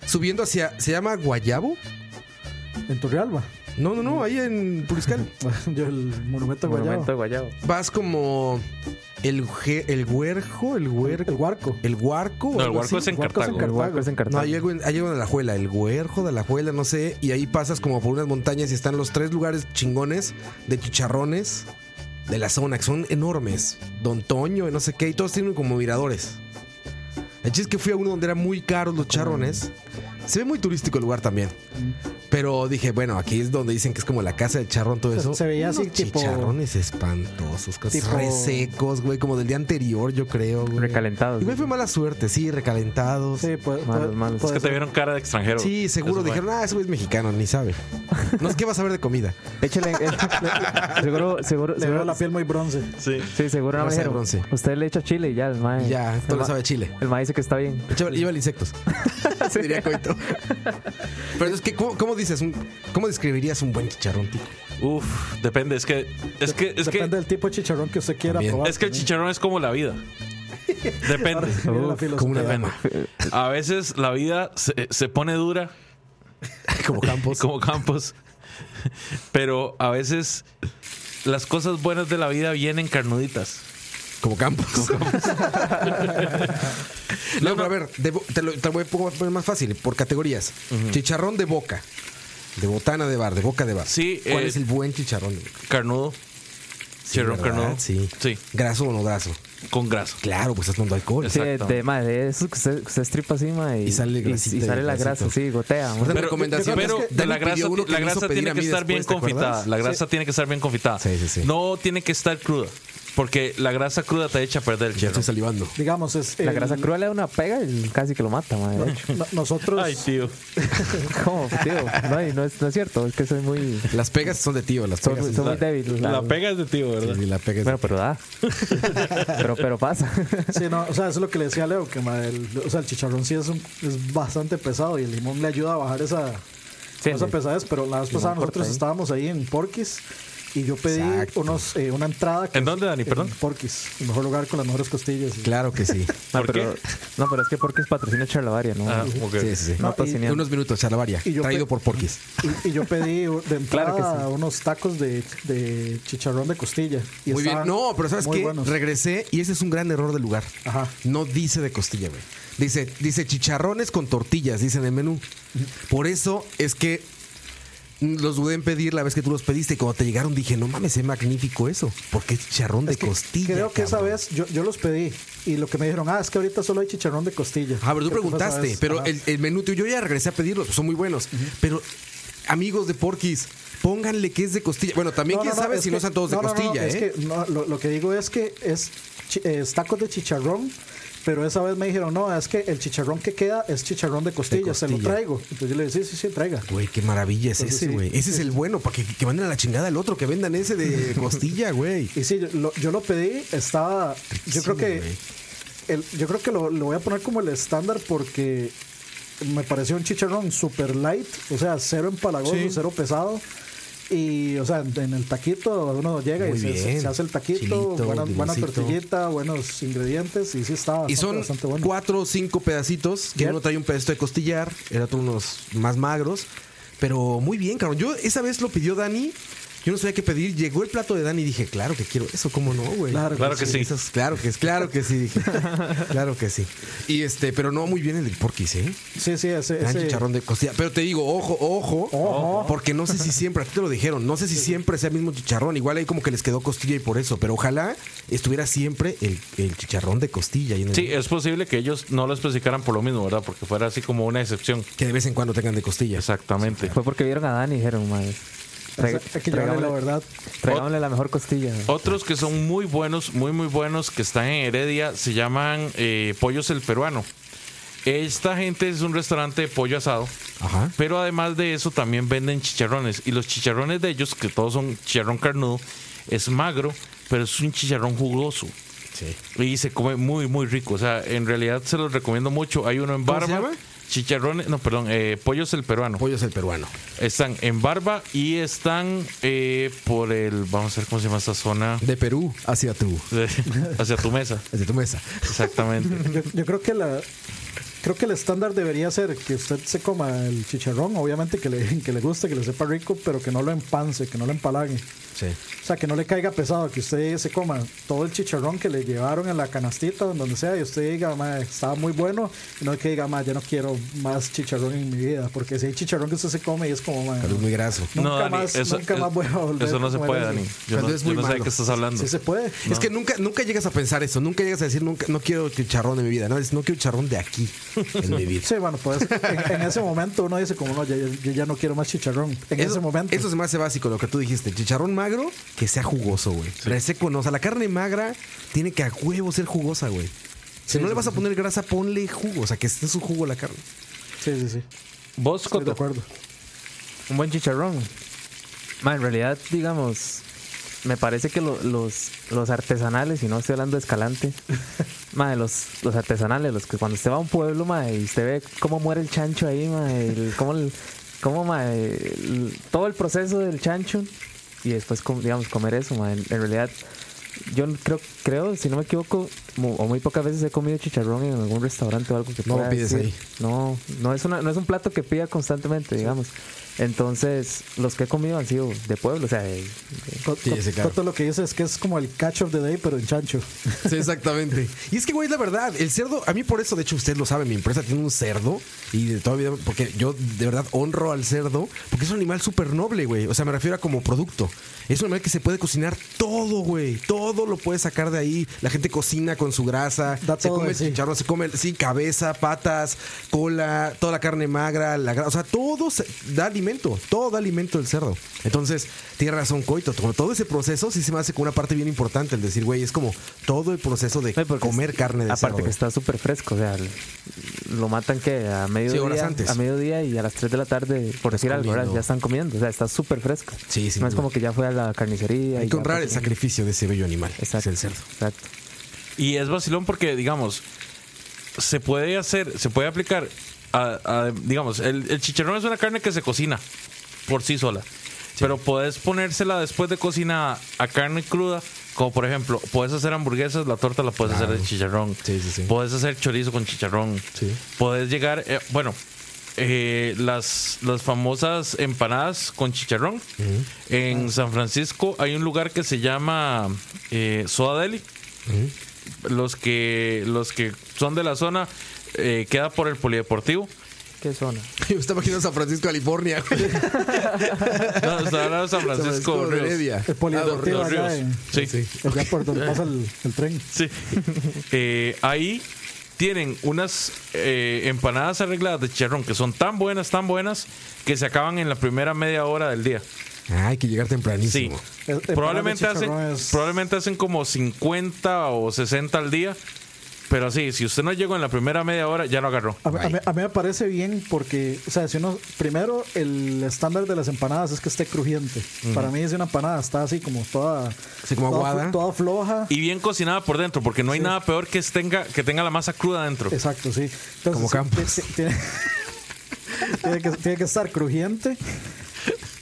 Subiendo hacia. ¿Se llama Guayabo? En Turrialba. No, no, no, ahí en Puriscal. Yo el monumento Guayabo. Monumento de Guayabo. Vas como. El, ge- el huerjo, el huerco. El Huarco. El huarco. o No, el algo huarco así. es en Huarco es en Cartago. El huarco es en No, Cartago. hay algo, en, hay algo en la Juela, el huerjo de la Juela, no sé, y ahí pasas como por unas montañas y están los tres lugares chingones de chicharrones de la zona, que son enormes. Don Toño, y no sé qué, y todos tienen como miradores. El chiste es que fui a uno donde eran muy caros los charrones. Se ve muy turístico el lugar también. Pero dije, bueno, aquí es donde dicen que es como la casa del charrón, todo eso. se veía así, tipo- Chicharrones espantosos, cosas Tipo- resecos, güey, como del día anterior, yo creo, güey. Recalentados. Igual fue mala suerte, sí, recalentados. Sí, puede, Malos, puede- malos. Es que te vieron cara de extranjero. Sí, seguro Eso fue. dijeron, ah, ese güey es mexicano, ni sabe. No es que vas a ver de comida. Échale. eh, seguro, seguro, Le veo la piel muy bronce. Sí. Sí, seguro no me dijeron. bronce. Usted le echa chile y ya, el mae. Y ya, todo el ma- sabe chile. El mae dice que está bien. Lleva, lleva insectos. Diría Coito. Pero es que, ¿cómo, cómo dices? un- ¿Cómo describirías un buen chicharrón, tico? Uf, depende. Es que, es que, es Depende que, del tipo de chicharrón que usted quiera También. probar. es que el chicharrón es como la vida. Depende. Uf. Como una dama. A veces la vida se, se pone dura, Como Campos. como campos, pero a veces las cosas buenas de la vida vienen carnuditas. Como Campos. no, pero a ver, de te, lo, te lo voy a poner más fácil, por categorías. Chicharrón de boca. De botana de bar, de boca de bar. Sí, ¿Cuál eh, es el buen chicharrón? Carnudo. Chicharrón ¿verdad? carnudo. Sí. Sí, ¿Graso o no graso? con grasa. Claro, pues estás tomando alcohol. Sí, Exacto. de, ma, de eso que usted estripa así, ma, y, Y sale grasita y y sale la grasa, sí, gotea. Pero, recomendación pero es que de la grasa, la grasa tiene que estar bien después, ¿te confitada. La grasa tiene que estar bien confitada. Sí, sí, sí. No tiene que estar cruda. Porque la grasa cruda te echa a perder el Ya chelo. estoy salivando. Digamos, es. La el- grasa cruda le da una pega y casi que lo mata, ma, de hecho. no- nosotros. Ay, tío. ¿Cómo, tío? No, y no, es, no es cierto, es que soy muy, Las pegas son de tío, las soy, pegas. muy- soy muy débil. La pega es de tío, ¿verdad? Sí, la pega es Bueno, pero da. pero, pero pasa. Sí, no, o sea, eso es lo que le decía a Leo, que ma, el, o sea, el chicharrón sí es, un- es bastante pesado y el limón le ayuda a bajar esa, Sí, esa sí. pesadez, pero la vez pasada corta nosotros ahí. estábamos ahí en Porquis y yo pedí Exacto. unos, eh, una entrada. que ¿En dónde, Dani? Perdón. En Porquis, el mejor lugar con las mejores costillas. y- Claro que sí. No, ¿Por pero, no, pero es que porque es patrocinio Charlavaria, ¿no? Ah, ok. Sí, sí, sí. No, No, y- tocineando. Unos minutos, charlavaria. Y yo Traído por Porquis. Y, y yo pedí de entrada Claro que sí. unos tacos de, de chicharrón de costilla. Y Muy bien. No, pero ¿sabes qué? buenos. Regresé y ese es un gran error del lugar. Ajá. No dice de costilla, güey. Dice, dice chicharrones con tortillas, dice en el menú. Por eso es que los dudé en pedir la vez que tú los pediste y cuando te llegaron dije, no mames, es magnífico eso. Porque es chicharrón de Es que costilla. Creo que esa vez yo, yo los pedí y lo que me dijeron, ah, es que ahorita solo hay chicharrón de costilla. Ah, pero tú que preguntaste, pero el, el menú, yo ya regresé a pedirlos, son muy buenos. Pero, amigos de Porquis, pónganle que es de costilla. Bueno, también quién sabe es si que- no son todos de costilla, es ¿eh? que no, lo, lo que digo es que es, es tacos de chicharrón, pero esa vez me dijeron, no, es que el chicharrón que queda es chicharrón de costilla, se lo costilla. traigo. Entonces yo le dije, sí, sí, sí, traiga. Güey, qué maravilla es Entonces, ese, sí, güey. Ese es el bueno, para que, que manden a la chingada al otro, que vendan ese de costilla, güey. Y sí, yo lo, yo lo pedí, estaba, yo creo que, el, yo creo que lo, lo voy a poner como el estándar porque me pareció un chicharrón super light, o sea, cero empalagoso, Sí. cero pesado. Y, o sea, en, el taquito uno llega Muy y se, hace el taquito, Chilito, buena, tortillita, buenos ingredientes y sí estaba Y bastante, son bastante bueno. cuatro o cinco pedacitos, que uno trae un pedacito de costillar, el otro unos más magros. Pero muy bien, cabrón. Yo esa vez lo pidió Dani. Yo no sabía qué pedir. Llegó el plato de Dani y dije, claro que quiero eso, ¿cómo no, güey? Claro, Claro que sí. Eso es- claro que es, claro que sí, dije. claro que sí. Y este, pero no muy bien el porquis, ¿eh? Sí, sí, ese, Gran ese- chicharrón de costilla. Pero te digo, ojo, ojo, Ojo. Porque no sé si siempre, a ti te lo dijeron, no sé si siempre sea el mismo chicharrón. Igual ahí como que les quedó costilla y por eso. Pero ojalá estuviera siempre el, el chicharrón de costilla. ahí en el- Sí, es posible que ellos no lo especificaran por lo mismo, ¿verdad? Porque fuera así como una excepción. Que de vez en cuando tengan de costilla. Exactamente. Fue porque vieron a Dani y dijeron, madre. Hay que la verdad. Traigámosle la mejor costilla. Otros que son muy buenos, muy muy buenos, que están en Heredia, se llaman eh, Pollos el Peruano. Esta gente es un restaurante de pollo asado, Ajá. pero además de eso también venden chicharrones. Y los chicharrones de ellos, que todos son chicharrón carnudo, es magro, pero es un chicharrón jugoso. Sí. Y se come muy, muy rico. O sea, en realidad se los recomiendo mucho. Hay uno en ¿Cómo Barba. Chicharrones, no, perdón, eh, Pollos el Peruano. Pollo es el peruano. Están en Barba y están eh, por el, vamos a ver cómo se llama esta zona, De Perú hacia tu, hacia tu mesa. hacia tu mesa. Exactamente. Yo, yo creo que la creo que el estándar debería ser que usted se coma el chicharrón, obviamente que le, que le guste, que le sepa rico, pero que no lo empance, que no lo empalague. Sí. O sea, que no le caiga pesado, que usted se coma todo el chicharrón que le llevaron en la canastita, en donde sea, y usted diga, "Ma, estaba muy bueno, y no que diga, "Ma, ya no quiero más chicharrón en mi vida, porque si hay chicharrón que usted se come y es como, "Ma, Pero es muy graso. nunca no, Dani, más, eso, nunca más voy a volver eso no se puede, eso". Dani. Yo no, es yo muy no sé de malo. qué estás hablando. Sí se puede. Es que nunca, nunca llegas a pensar eso, nunca llegas a decir nunca, no quiero chicharrón en mi vida, no, es no quiero chicharrón de aquí en mi vida. Sí, bueno, pues en, en ese momento uno dice como no, ya- ya- yo ya no quiero más chicharrón. En Eso, ese momento. eso se me hace básico lo que tú dijiste. Chicharrón magro que sea jugoso, güey. Reseco no. O sea, la carne magra tiene que a huevo ser jugosa, güey. Si no le vas a poner grasa, ponle jugo. O sea, que esté en su jugo la carne. Sí, sí, sí. Vos, Estoy de Coto. acuerdo. Un buen chicharrón. Ma, en realidad, digamos, me parece que lo- los, los artesanales, y no estoy hablando de escalante, los, los artesanales, los que cuando usted va a un pueblo, ma, y usted ve cómo muere el chancho ahí, ma, el- cómo, el- cómo, el- todo el proceso del chancho, y después, digamos, comer eso, ma, en, en realidad, yo creo, creo, si no me equivoco, mu- o muy pocas veces he comido chicharrón en algún restaurante o algo que No pueda pides decir. ahí. No, no es, una, no es un plato que pida constantemente, digamos. Entonces, los que he comido han sido de pueblo, o sea, de- de- Co- Sí, co- sí, claro. Coto lo que dice es que es como el catch of the day, pero en chancho. Sí, exactamente. Y es que, güey, es la verdad. El cerdo, a mí por eso, de hecho, usted lo sabe, mi empresa tiene un cerdo. Y de toda vida, porque yo de verdad honro al cerdo, porque es un animal súper noble, güey. O sea, me refiero a como producto. Es un animal que se puede cocinar todo, güey. Todo lo puede sacar de ahí. La gente cocina con su grasa. Da se todo come sí. chicharrón, se come, sí, cabeza, patas, cola, toda la carne magra, la grasa. O sea, todo se- da alimento. Todo da alimento el cerdo. Entonces, tiene razón, Coito. Todo, todo ese proceso sí se me hace como una parte bien importante. El decir, güey, es como todo el proceso de comer es- carne de Aparte cerdo. que está súper fresco, o sea, lo matan que a mediodía, horas antes. a mediodía y a las 3 de la tarde, por decir algo, ya están comiendo, o sea, está súper fresco. Sí, sin No es como que ya fue a la carnicería. Hay y que ya honrar el sacrificio de ese bello animal. Exacto. Es el cerdo. Exacto. Y es vacilón porque, digamos, se puede hacer, se puede aplicar a, a, digamos, el, el chicharrón es una carne que se cocina por sí sola. Pero puedes ponérsela después de cocina a carne cruda, como por ejemplo, puedes hacer hamburguesas, la torta la puedes hacer de chicharrón. Sí, sí, sí. Puedes hacer chorizo con chicharrón. Puedes llegar, eh, bueno, eh, las, las famosas empanadas con chicharrón. En San Francisco hay un lugar que se llama eh, Soda Deli. Los que los que son de la zona eh, queda por el polideportivo. ¿Qué zona? Yo estaba imaginando San Francisco, California. No, está hablando de San Francisco. Ríos. Heredia. El polideportivo Los allá Ríos. en, Sí. allá por donde pasa el, el tren. Sí. Eh, ahí tienen unas eh, empanadas arregladas de chicharrón que son tan buenas, tan buenas, que se acaban en la primera media hora del día. Ah, hay que llegar Sí. tempranísimo. El- empanadas Probablemente hacen, es- probablemente hacen como 50 o 60 al día. Pero sí, si usted no llegó en la primera media hora, ya no agarró. A, mí- a Bye. mí, a mí me parece bien porque, o sea, si uno, primero el estándar de las empanadas es que esté crujiente. Para mí es una empanada, está así como toda, Así como toda, aguada. toda floja. Y bien cocinada por dentro, porque no hay nada peor que tenga, que tenga la masa cruda dentro. Exacto, sí. Entonces, Como sí, Campos. ti- ti- Tiene, tiene que, tiene que estar crujiente.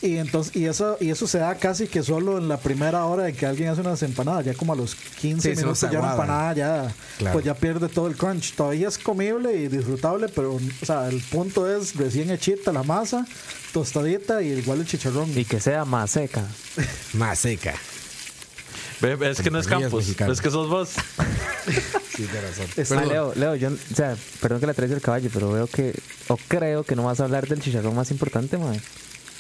Y entonces y eso y eso se da casi que solo en la primera hora de que alguien hace unas empanadas, ya como a los 15 Sí, se minutos ya una empanada ya Claro. pues ya pierde todo el crunch. Todavía es comible y disfrutable, pero o sea, el punto es recién hechita la masa, tostadita y igual el chicharrón. Y que sea más seca. Más seca. Ve- Es que no es Campos, mexicanas. es que sos vos. Sí, tienes razón. Ah, Leo, Leo, yo, o sea, perdón que la traes del caballo, pero veo que, o creo que no vas a hablar del chicharrón más importante, man.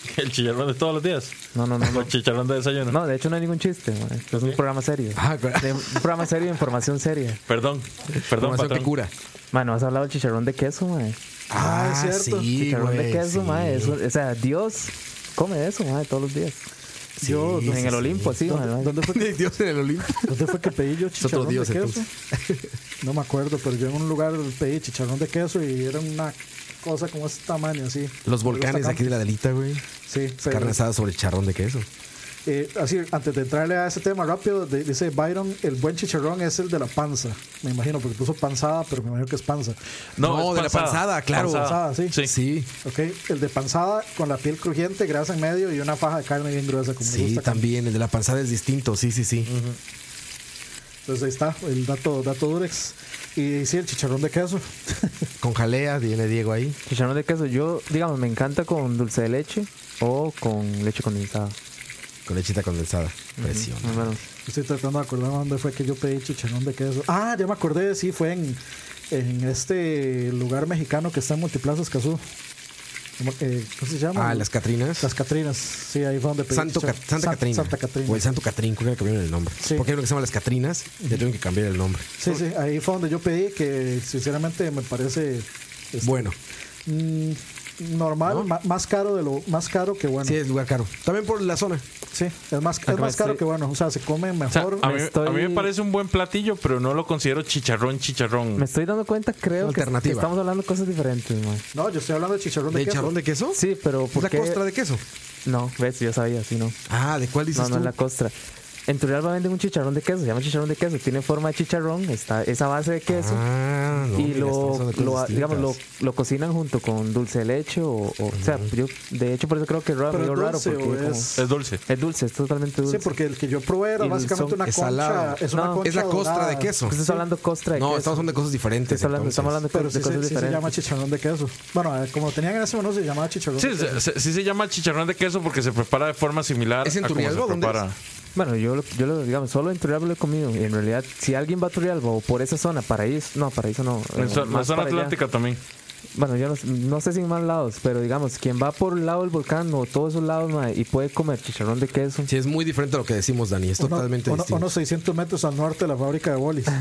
El chicharrón de todos los días. No, no, no, no. El chicharrón de desayuno. No, de hecho no hay ningún chiste, man. Es un programa serio. Ah, claro. Un programa serio de información seria. Perdón, perdón, Información que cura. Man, no has hablado del chicharrón de queso, man. Ah, es cierto. sí, chicharrón de queso, sí. man. eso- o sea, Dios come eso, man, todos los días. Yo, Sí, en ¿dónde, el Olimpo, sí, ¿dónde- man. dónde fue que, Dios en el Olimpo. dónde fue que pedí yo chicharrón Dios, de queso? No me acuerdo, pero yo en un lugar pedí chicharrón de queso y era una cosa como este tamaño, así. Los volcanes aquí de la delita, güey. Sí, Carne asada sobre charrón de queso. eh, así, antes de entrarle a ese tema rápido, de- dice Byron, el buen chicharrón es el de la panza. Me imagino, porque puso panzada, pero me imagino que es panza. No, es de la panzada, claro. Panzada, sí. Sí. Sí, Ok, el de panzada con la piel crujiente, grasa en medio y una faja de carne bien gruesa, como me sí, gusta. también. El de la panzada es distinto, sí, sí, sí. Entonces ahí está, el dato, dato Durex. Y sí, el chicharrón de queso. Con jalea, viene Diego ahí. Chicharrón de queso, yo, digamos, me encanta con dulce de leche o con leche condensada. Con lechita condensada. Presión. Muy bueno. Estoy tratando de acordarme dónde fue que yo pedí chicharrón de queso. Ah, ya me acordé, sí, fue en, en este lugar mexicano que está en Multiplaza Escazú. ¿Cómo, eh, ¿cómo se llama? Ah, las Catrinas. Las Catrinas. Sí, ahí fue donde pedí Santo Ca-. Santa San- Catrina. Santa Catrina. O el Santo Catrín, creo que cambiaron el nombre. Sí. Porque hay uno que se llama las Catrinas, le tuvieron que cambiar el nombre. Sí, sí, ahí fue donde yo pedí que sinceramente me parece este, Bueno, mm, normal, ¿No? ma- más caro de lo más caro que bueno. sí, Sí, es lugar caro. También por la zona. es más, es más caro estoy- que bueno. O sea, se come O sea, mejor. a, mí, estoy- a mí me parece un buen platillo, pero no lo considero chicharrón, chicharrón. Me estoy dando cuenta, creo que, Alternativa. que estamos hablando de cosas diferentes, man. no, yo estoy hablando de chicharrón de, ¿De queso. charrón de queso? Sí, pero ¿Es ¿por la qué? costra de queso? No, ves, yo sabía, sí, no. Ah, ¿de cuál dices No, no tú? es la costra. En Turrialba venden un chicharrón de queso, se llama chicharrón de queso, tiene forma de chicharrón, está esa base de queso. Ah, no, y mira, lo, lo- digamos, lo, lo cocinan junto con dulce de leche o, o, o sea, yo de hecho por eso creo que es raro, Pero medio es raro dulce porque o como- es- dulce. es dulce, es totalmente dulce. Sí, porque el que yo probé era básicamente son- una es concha. Es una No, concha Es la costra dorada. de queso. Hablando costra de No, queso. estamos hablando de cosas diferentes. Hablando- estamos hablando de, Pero cosas- sí, de se, cosas sí se diferentes. llama chicharrón de queso. Bueno, eh, como tenían en ese menú, se llamaba chicharrón Sí, de queso. sí se llama chicharrón de queso porque se prepara de forma similar ¿Es en a como se Turrialba? ¿Dónde prepara. Bueno, yo, lo- yo lo, digamos, solo en Turrialba lo he comido. Y en realidad, si alguien va a Turrialba o por esa zona, Paraíso, no, Paraíso no. En eh, la más zona allá. atlántica también. Bueno, yo no, no sé si en más lados, pero digamos, quien va por el lado del volcán o todos esos lados y puede comer chicharrón de queso. Sí, es muy diferente a lo que decimos, Dani. Es Uno- totalmente uno- distinto. unos 600 metros al norte de la fábrica de bolis.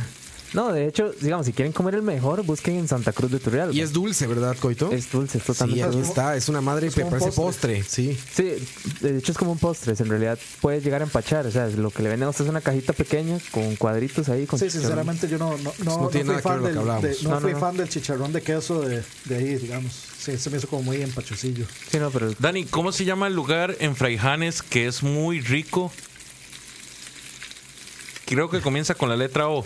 No, de hecho, digamos, si quieren comer el mejor, busquen en Santa Cruz de Turrialba. Y es dulce, ¿verdad, Coito? Es dulce, es Sí, totalmente aquí dulce. está. Es una madre, un parece postre. postre. Sí. Sí, de hecho es como un postre, en realidad puede llegar a empachar, o sea, lo que le venden a usted es una cajita pequeña con cuadritos ahí. Con Sí, chicharrón. sinceramente yo no, no, no, no tiene fui nada que ver fan lo que del, de- no No, no, fui no. fan del chicharrón de queso de, de ahí, digamos. Sí, se me hizo como muy empachosillo. Sí, no, pero Dani, ¿cómo se llama el lugar en Fraijanes que es muy rico? Creo que comienza con la letra O.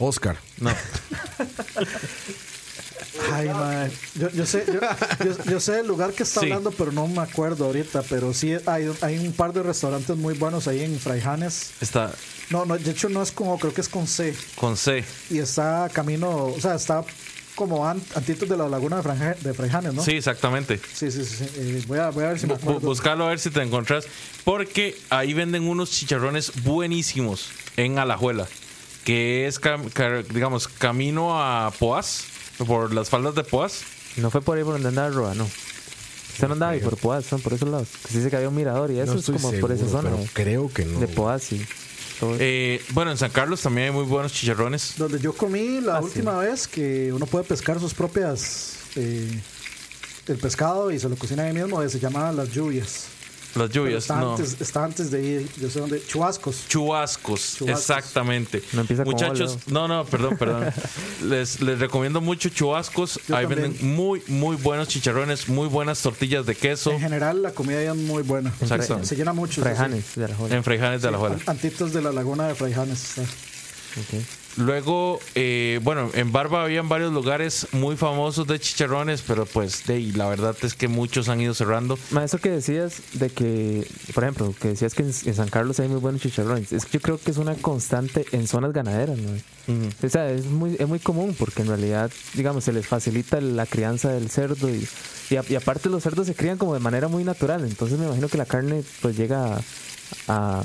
Oscar. No. Ay, mae. Yo, yo sé, yo, yo- yo sé el lugar que está Sí. hablando, pero no me acuerdo ahorita. Pero sí hay, hay un par de restaurantes muy buenos ahí en Fraijanes. Está No, no, de hecho no es con O, creo que es con C. con C. Y está camino, o sea, está como an- antitos de la laguna de, Fraijanes, ¿no? Sí, exactamente. Sí, sí, sí. Eh, voy, a, voy a ver si me acuerdo. Buscarlo a ver si te encontrás. Porque ahí venden unos chicharrones buenísimos en Alajuela. Que es, cam- digamos, camino a Poás. Por las faldas de Poás. no fue por ahí por donde andaba Roa, no. Usted no andaba ahí por Poás, son por esos lados. Que se dice que había un mirador y eso no es como por esa zona pero eh, creo que no. de Poás eso. Eh, bueno, en San Carlos también hay muy buenos chicharrones. Donde yo comí la Ah, sí. última vez que uno puede pescar sus propias. eh, el pescado y se lo cocina ahí mismo, eh, se llama Las Lluvias. Las lluvias, está, no. antes, está antes de ir, yo sé dónde. Chubascos. Chubascos, Chubascos. exactamente. No empieza con Muchachos, no, no, perdón, perdón. les, les recomiendo mucho chubascos. Yo Ahí también. venden muy, muy buenos chicharrones, muy buenas tortillas de queso. En general, la comida ahí es muy buena. Exacto. Se, llena mucho. eso sí. De la Jola. En Freijanes de Sí, Alajuela. an- Antitos de la laguna de Fraijanes. está. Luego, eh, bueno, en Barba habían varios lugares muy famosos de chicharrones, pero pues de la verdad es que muchos han ido cerrando. Ma, eso que decías de que, por ejemplo, que decías que en, en San Carlos hay muy buenos chicharrones. Es que yo creo que es una constante en zonas ganaderas, ¿no? O sea, es muy, es muy común porque en realidad, digamos, se les facilita la crianza del cerdo y, y, a- y aparte los cerdos se crían como de manera muy natural. Entonces me imagino que la carne pues llega a, a,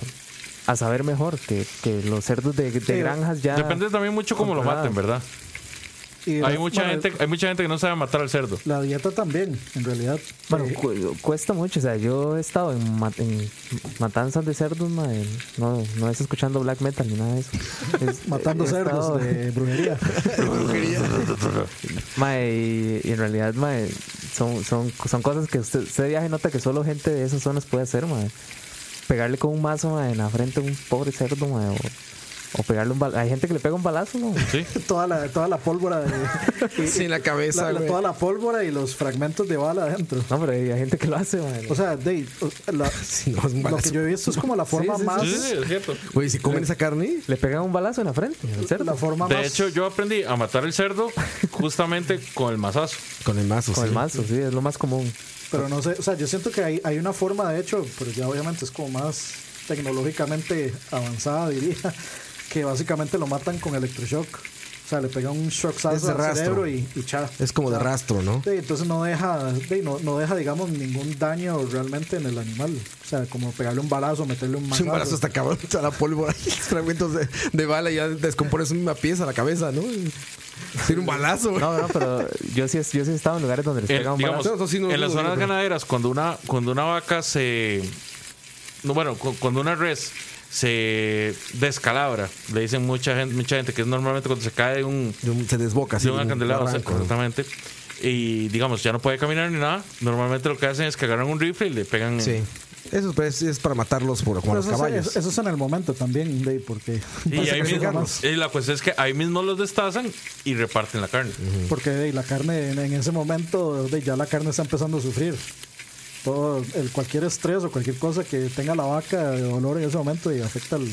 a saber mejor que, que los cerdos de, de Sí, granjas ya. Depende también mucho cómo lo maten, ¿verdad? Y Hay la- mucha bueno, gente, hay mucha gente que no sabe matar al cerdo. La dieta también, en realidad. Bueno, Eh, cu- cuesta mucho. O sea, yo he estado en, ma- en matanzas de cerdos, ma, en- no, no es escuchando black metal ni nada de eso. Es- matando he estado- cerdos de brujería. Ma, y, y en realidad, ma, son, son, son cosas que usted, usted viaje nota que solo gente de esas zonas puede hacer, ma. Pegarle con un mazo ma, en la frente a un pobre cerdo, o, o pegarle un balazo. Hay gente que le pega un balazo, ¿no? Sí. toda, la, toda la pólvora. De, y- Sí, en la cabeza, la- la- güey. toda la pólvora y los fragmentos de bala adentro. No, pero hay gente que lo hace. O sea, de, la- Sí, no, es un lo que yo he visto es como la forma sí, sí. más. Sí, sí, es cierto. Güey, si comen esa carne, Le pegan un balazo en la frente al cerdo. La forma De más. hecho, yo aprendí a matar el cerdo justamente con el mazazo. con el mazo. Con sí. el mazo, sí, es lo más común. Pero no sé, o sea, yo siento que hay, hay una forma, de hecho, pero ya obviamente es como más tecnológicamente avanzada, diría, que básicamente lo matan con electroshock. O sea, le pegan un shock al cerebro y, y cha. Es como de rastro, ¿no? Sí, entonces no deja, sí, no, no deja, digamos, ningún daño realmente en el animal. O sea, como pegarle un balazo, meterle un Sí, mazazo. un balazo hasta cabrón, toda la pólvora y fragmentos de, de bala y ya descompones una pieza a la cabeza, ¿no? Tiene un balazo, güey. No, no, pero yo sí, yo sí he estado en lugares donde les En, pegan un digamos, balazo. Eso sí no en las zonas ganaderas, cuando una, cuando una vaca se. No, bueno, cu- cuando una res se descalabra, le dicen mucha gente, mucha gente que es normalmente cuando se cae de un, De un- Se desboca de un acantilado, o sea, barranco, ¿no? exactamente. Y digamos, ya no puede caminar ni nada. Normalmente lo que hacen es que agarran un rifle y le pegan. Sí. Eso pues, es para matarlos por, como los eso, es, caballos. eso- es en el momento también, Dave, porque, Y, ahí mismo, y la cuestión es que ahí mismo los destazan y reparten la carne. porque Dave, la carne en, en ese momento Dave, ya la carne está empezando a sufrir. Todo el, cualquier estrés o cualquier cosa que tenga la vaca de dolor en ese momento y afecta el,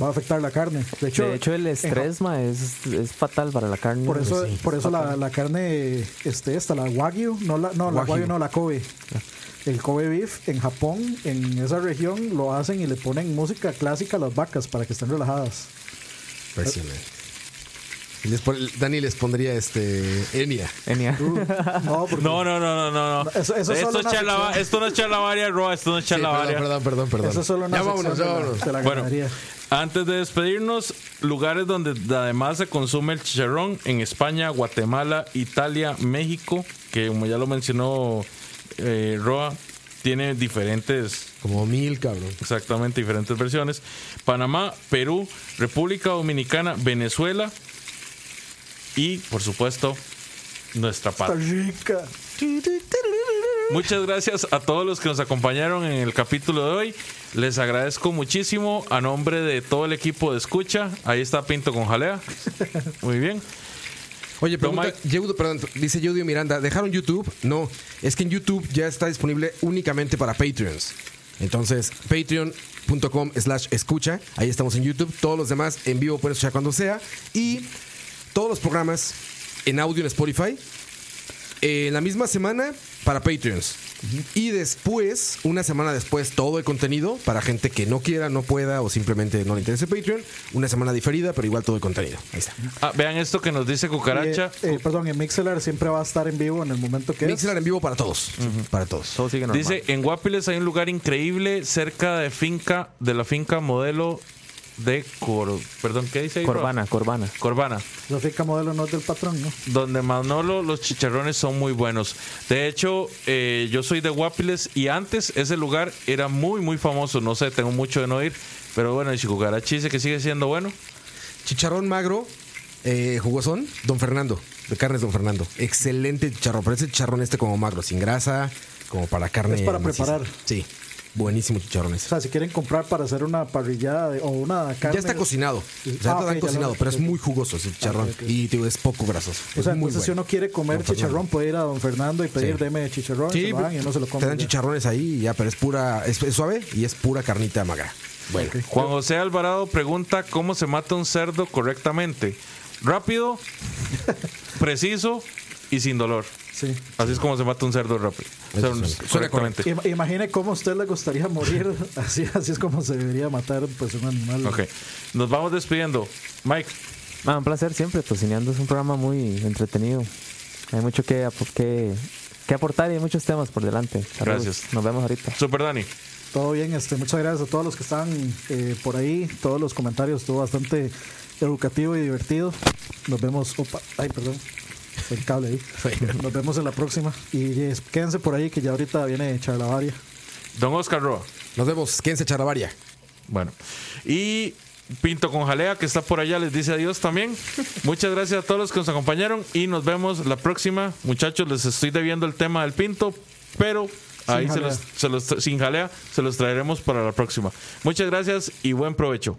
va a afectar la carne. De hecho, de hecho el en estrés, ma, es, es fatal para la carne. Por eso, Sí, por eso la, la carne, este, esta, la wagyu, no la, no, la Wagyu. wagyu no, la Kobe. El Kobe beef en Japón, en esa región, lo hacen y le ponen música clásica a las vacas para que estén relajadas. Impresionante. Y les pon- Dani les pondría este. Enia. No, porque No, no, no, no, no. no. Eso- eso es esto, solo es charla- esto no es charlavaria, Roa. Esto no es Sí, perdón, charlavaria. perdón, perdón, perdón. eso es solo una ya vámonos, ya la- la, Bueno, antes de despedirnos, lugares donde además se consume el chicharrón en España, Guatemala, Italia, México, que como ya lo mencionó eh, Roa, tiene diferentes, Como mil, cabrón. exactamente diferentes versiones. Panamá, Perú, República Dominicana, Venezuela y, por supuesto, nuestra patria. rica. Muchas gracias a todos los que nos acompañaron en el capítulo de hoy. Les agradezco muchísimo a nombre de todo el equipo de escucha. Ahí está Pinto con Jalea. Muy bien. Oye, pregunta. Yeudo- perdón, dice Yudio Miranda, ¿dejaron YouTube? No, es que en YouTube ya está disponible únicamente para Patreons. Entonces, patreon.com slash escucha, ahí estamos en YouTube. Todos los demás en vivo pueden escuchar cuando sea. Y todos los programas en audio en Spotify. eh, En la misma semana para Patreons. Y después, una semana después, todo el contenido para gente que no quiera, no pueda o simplemente no le interese Patreon. Una semana diferida, pero igual todo el contenido. Ahí está. Ah, vean esto que nos dice Cucaracha. Eh, eh, perdón, en Mixelar siempre va a estar en vivo en el momento que es. Mixelar en vivo para todos. Para todos. Todo sigue normal. Dice, en Guapiles hay un lugar increíble cerca de finca, de la finca modelo de Cor... Perdón, ¿qué dice ahí? Corbana, Corbana. Corbana. La finca modelo no es del patrón, ¿no? Donde Manolo los chicharrones son muy buenos. De hecho, eh, yo soy de Guapiles y antes ese lugar era muy, muy famoso. No sé, tengo mucho de no ir. Pero bueno, el Chicucarachi dice que sigue siendo bueno. Chicharrón magro, eh, jugosón, Don Fernando, de carnes Don Fernando. Excelente chicharrón, pero ese chicharrón este como magro, sin grasa, como para carne. Es para maciza. preparar. Sí, buenísimo chicharrón O sea, si quieren comprar para hacer una parrillada de- o una carne. Ya está cocinado. O sea, Ah, cocinado, pero es muy jugoso ese chicharrón. ok, ok. Y tío, es poco grasoso. O sea, entonces si bueno. uno quiere comer Don Fernando. chicharrón, puede ir a Don Fernando y pedir, Sí. deme chicharrón, Sí, se lo dan y uno se lo come. te dan ya. chicharrones ahí y ya, pero es pura, es, es suave y es pura carnita magra. Bueno, Juan José Alvarado pregunta cómo se mata un cerdo correctamente. Rápido, preciso y sin dolor. Sí. Así es como se mata un cerdo rápido. O sea, Eso suena- suena correctamente. Ima- Imagine cómo a usted le gustaría morir. Así, así es como se debería matar pues, un animal. Ok. Nos vamos despidiendo. Mike, Ah, un placer siempre. Tocineando es un programa muy entretenido. Hay mucho que, que, que aportar y hay muchos temas por delante. Saludos. Gracias. Nos vemos ahorita. Super Dani. Todo bien, este, muchas gracias a todos los que están eh, por ahí. Todos los comentarios, estuvo bastante educativo y divertido. Nos vemos. Opa, ay, perdón. El cable ahí. Nos vemos en la próxima. Y eh, quédense por ahí que ya ahorita viene Charlavaria. Don Oscar Roa. nos vemos. Quédense charavaria. Bueno. Y Pinto con Jalea, que está por allá, les dice adiós también. Muchas gracias a todos los que nos acompañaron y nos vemos la próxima. Muchachos, les estoy debiendo el tema del Pinto, pero ahí se jalea. los, se los- sin jalea se los traeremos para la próxima. Muchas gracias y buen provecho.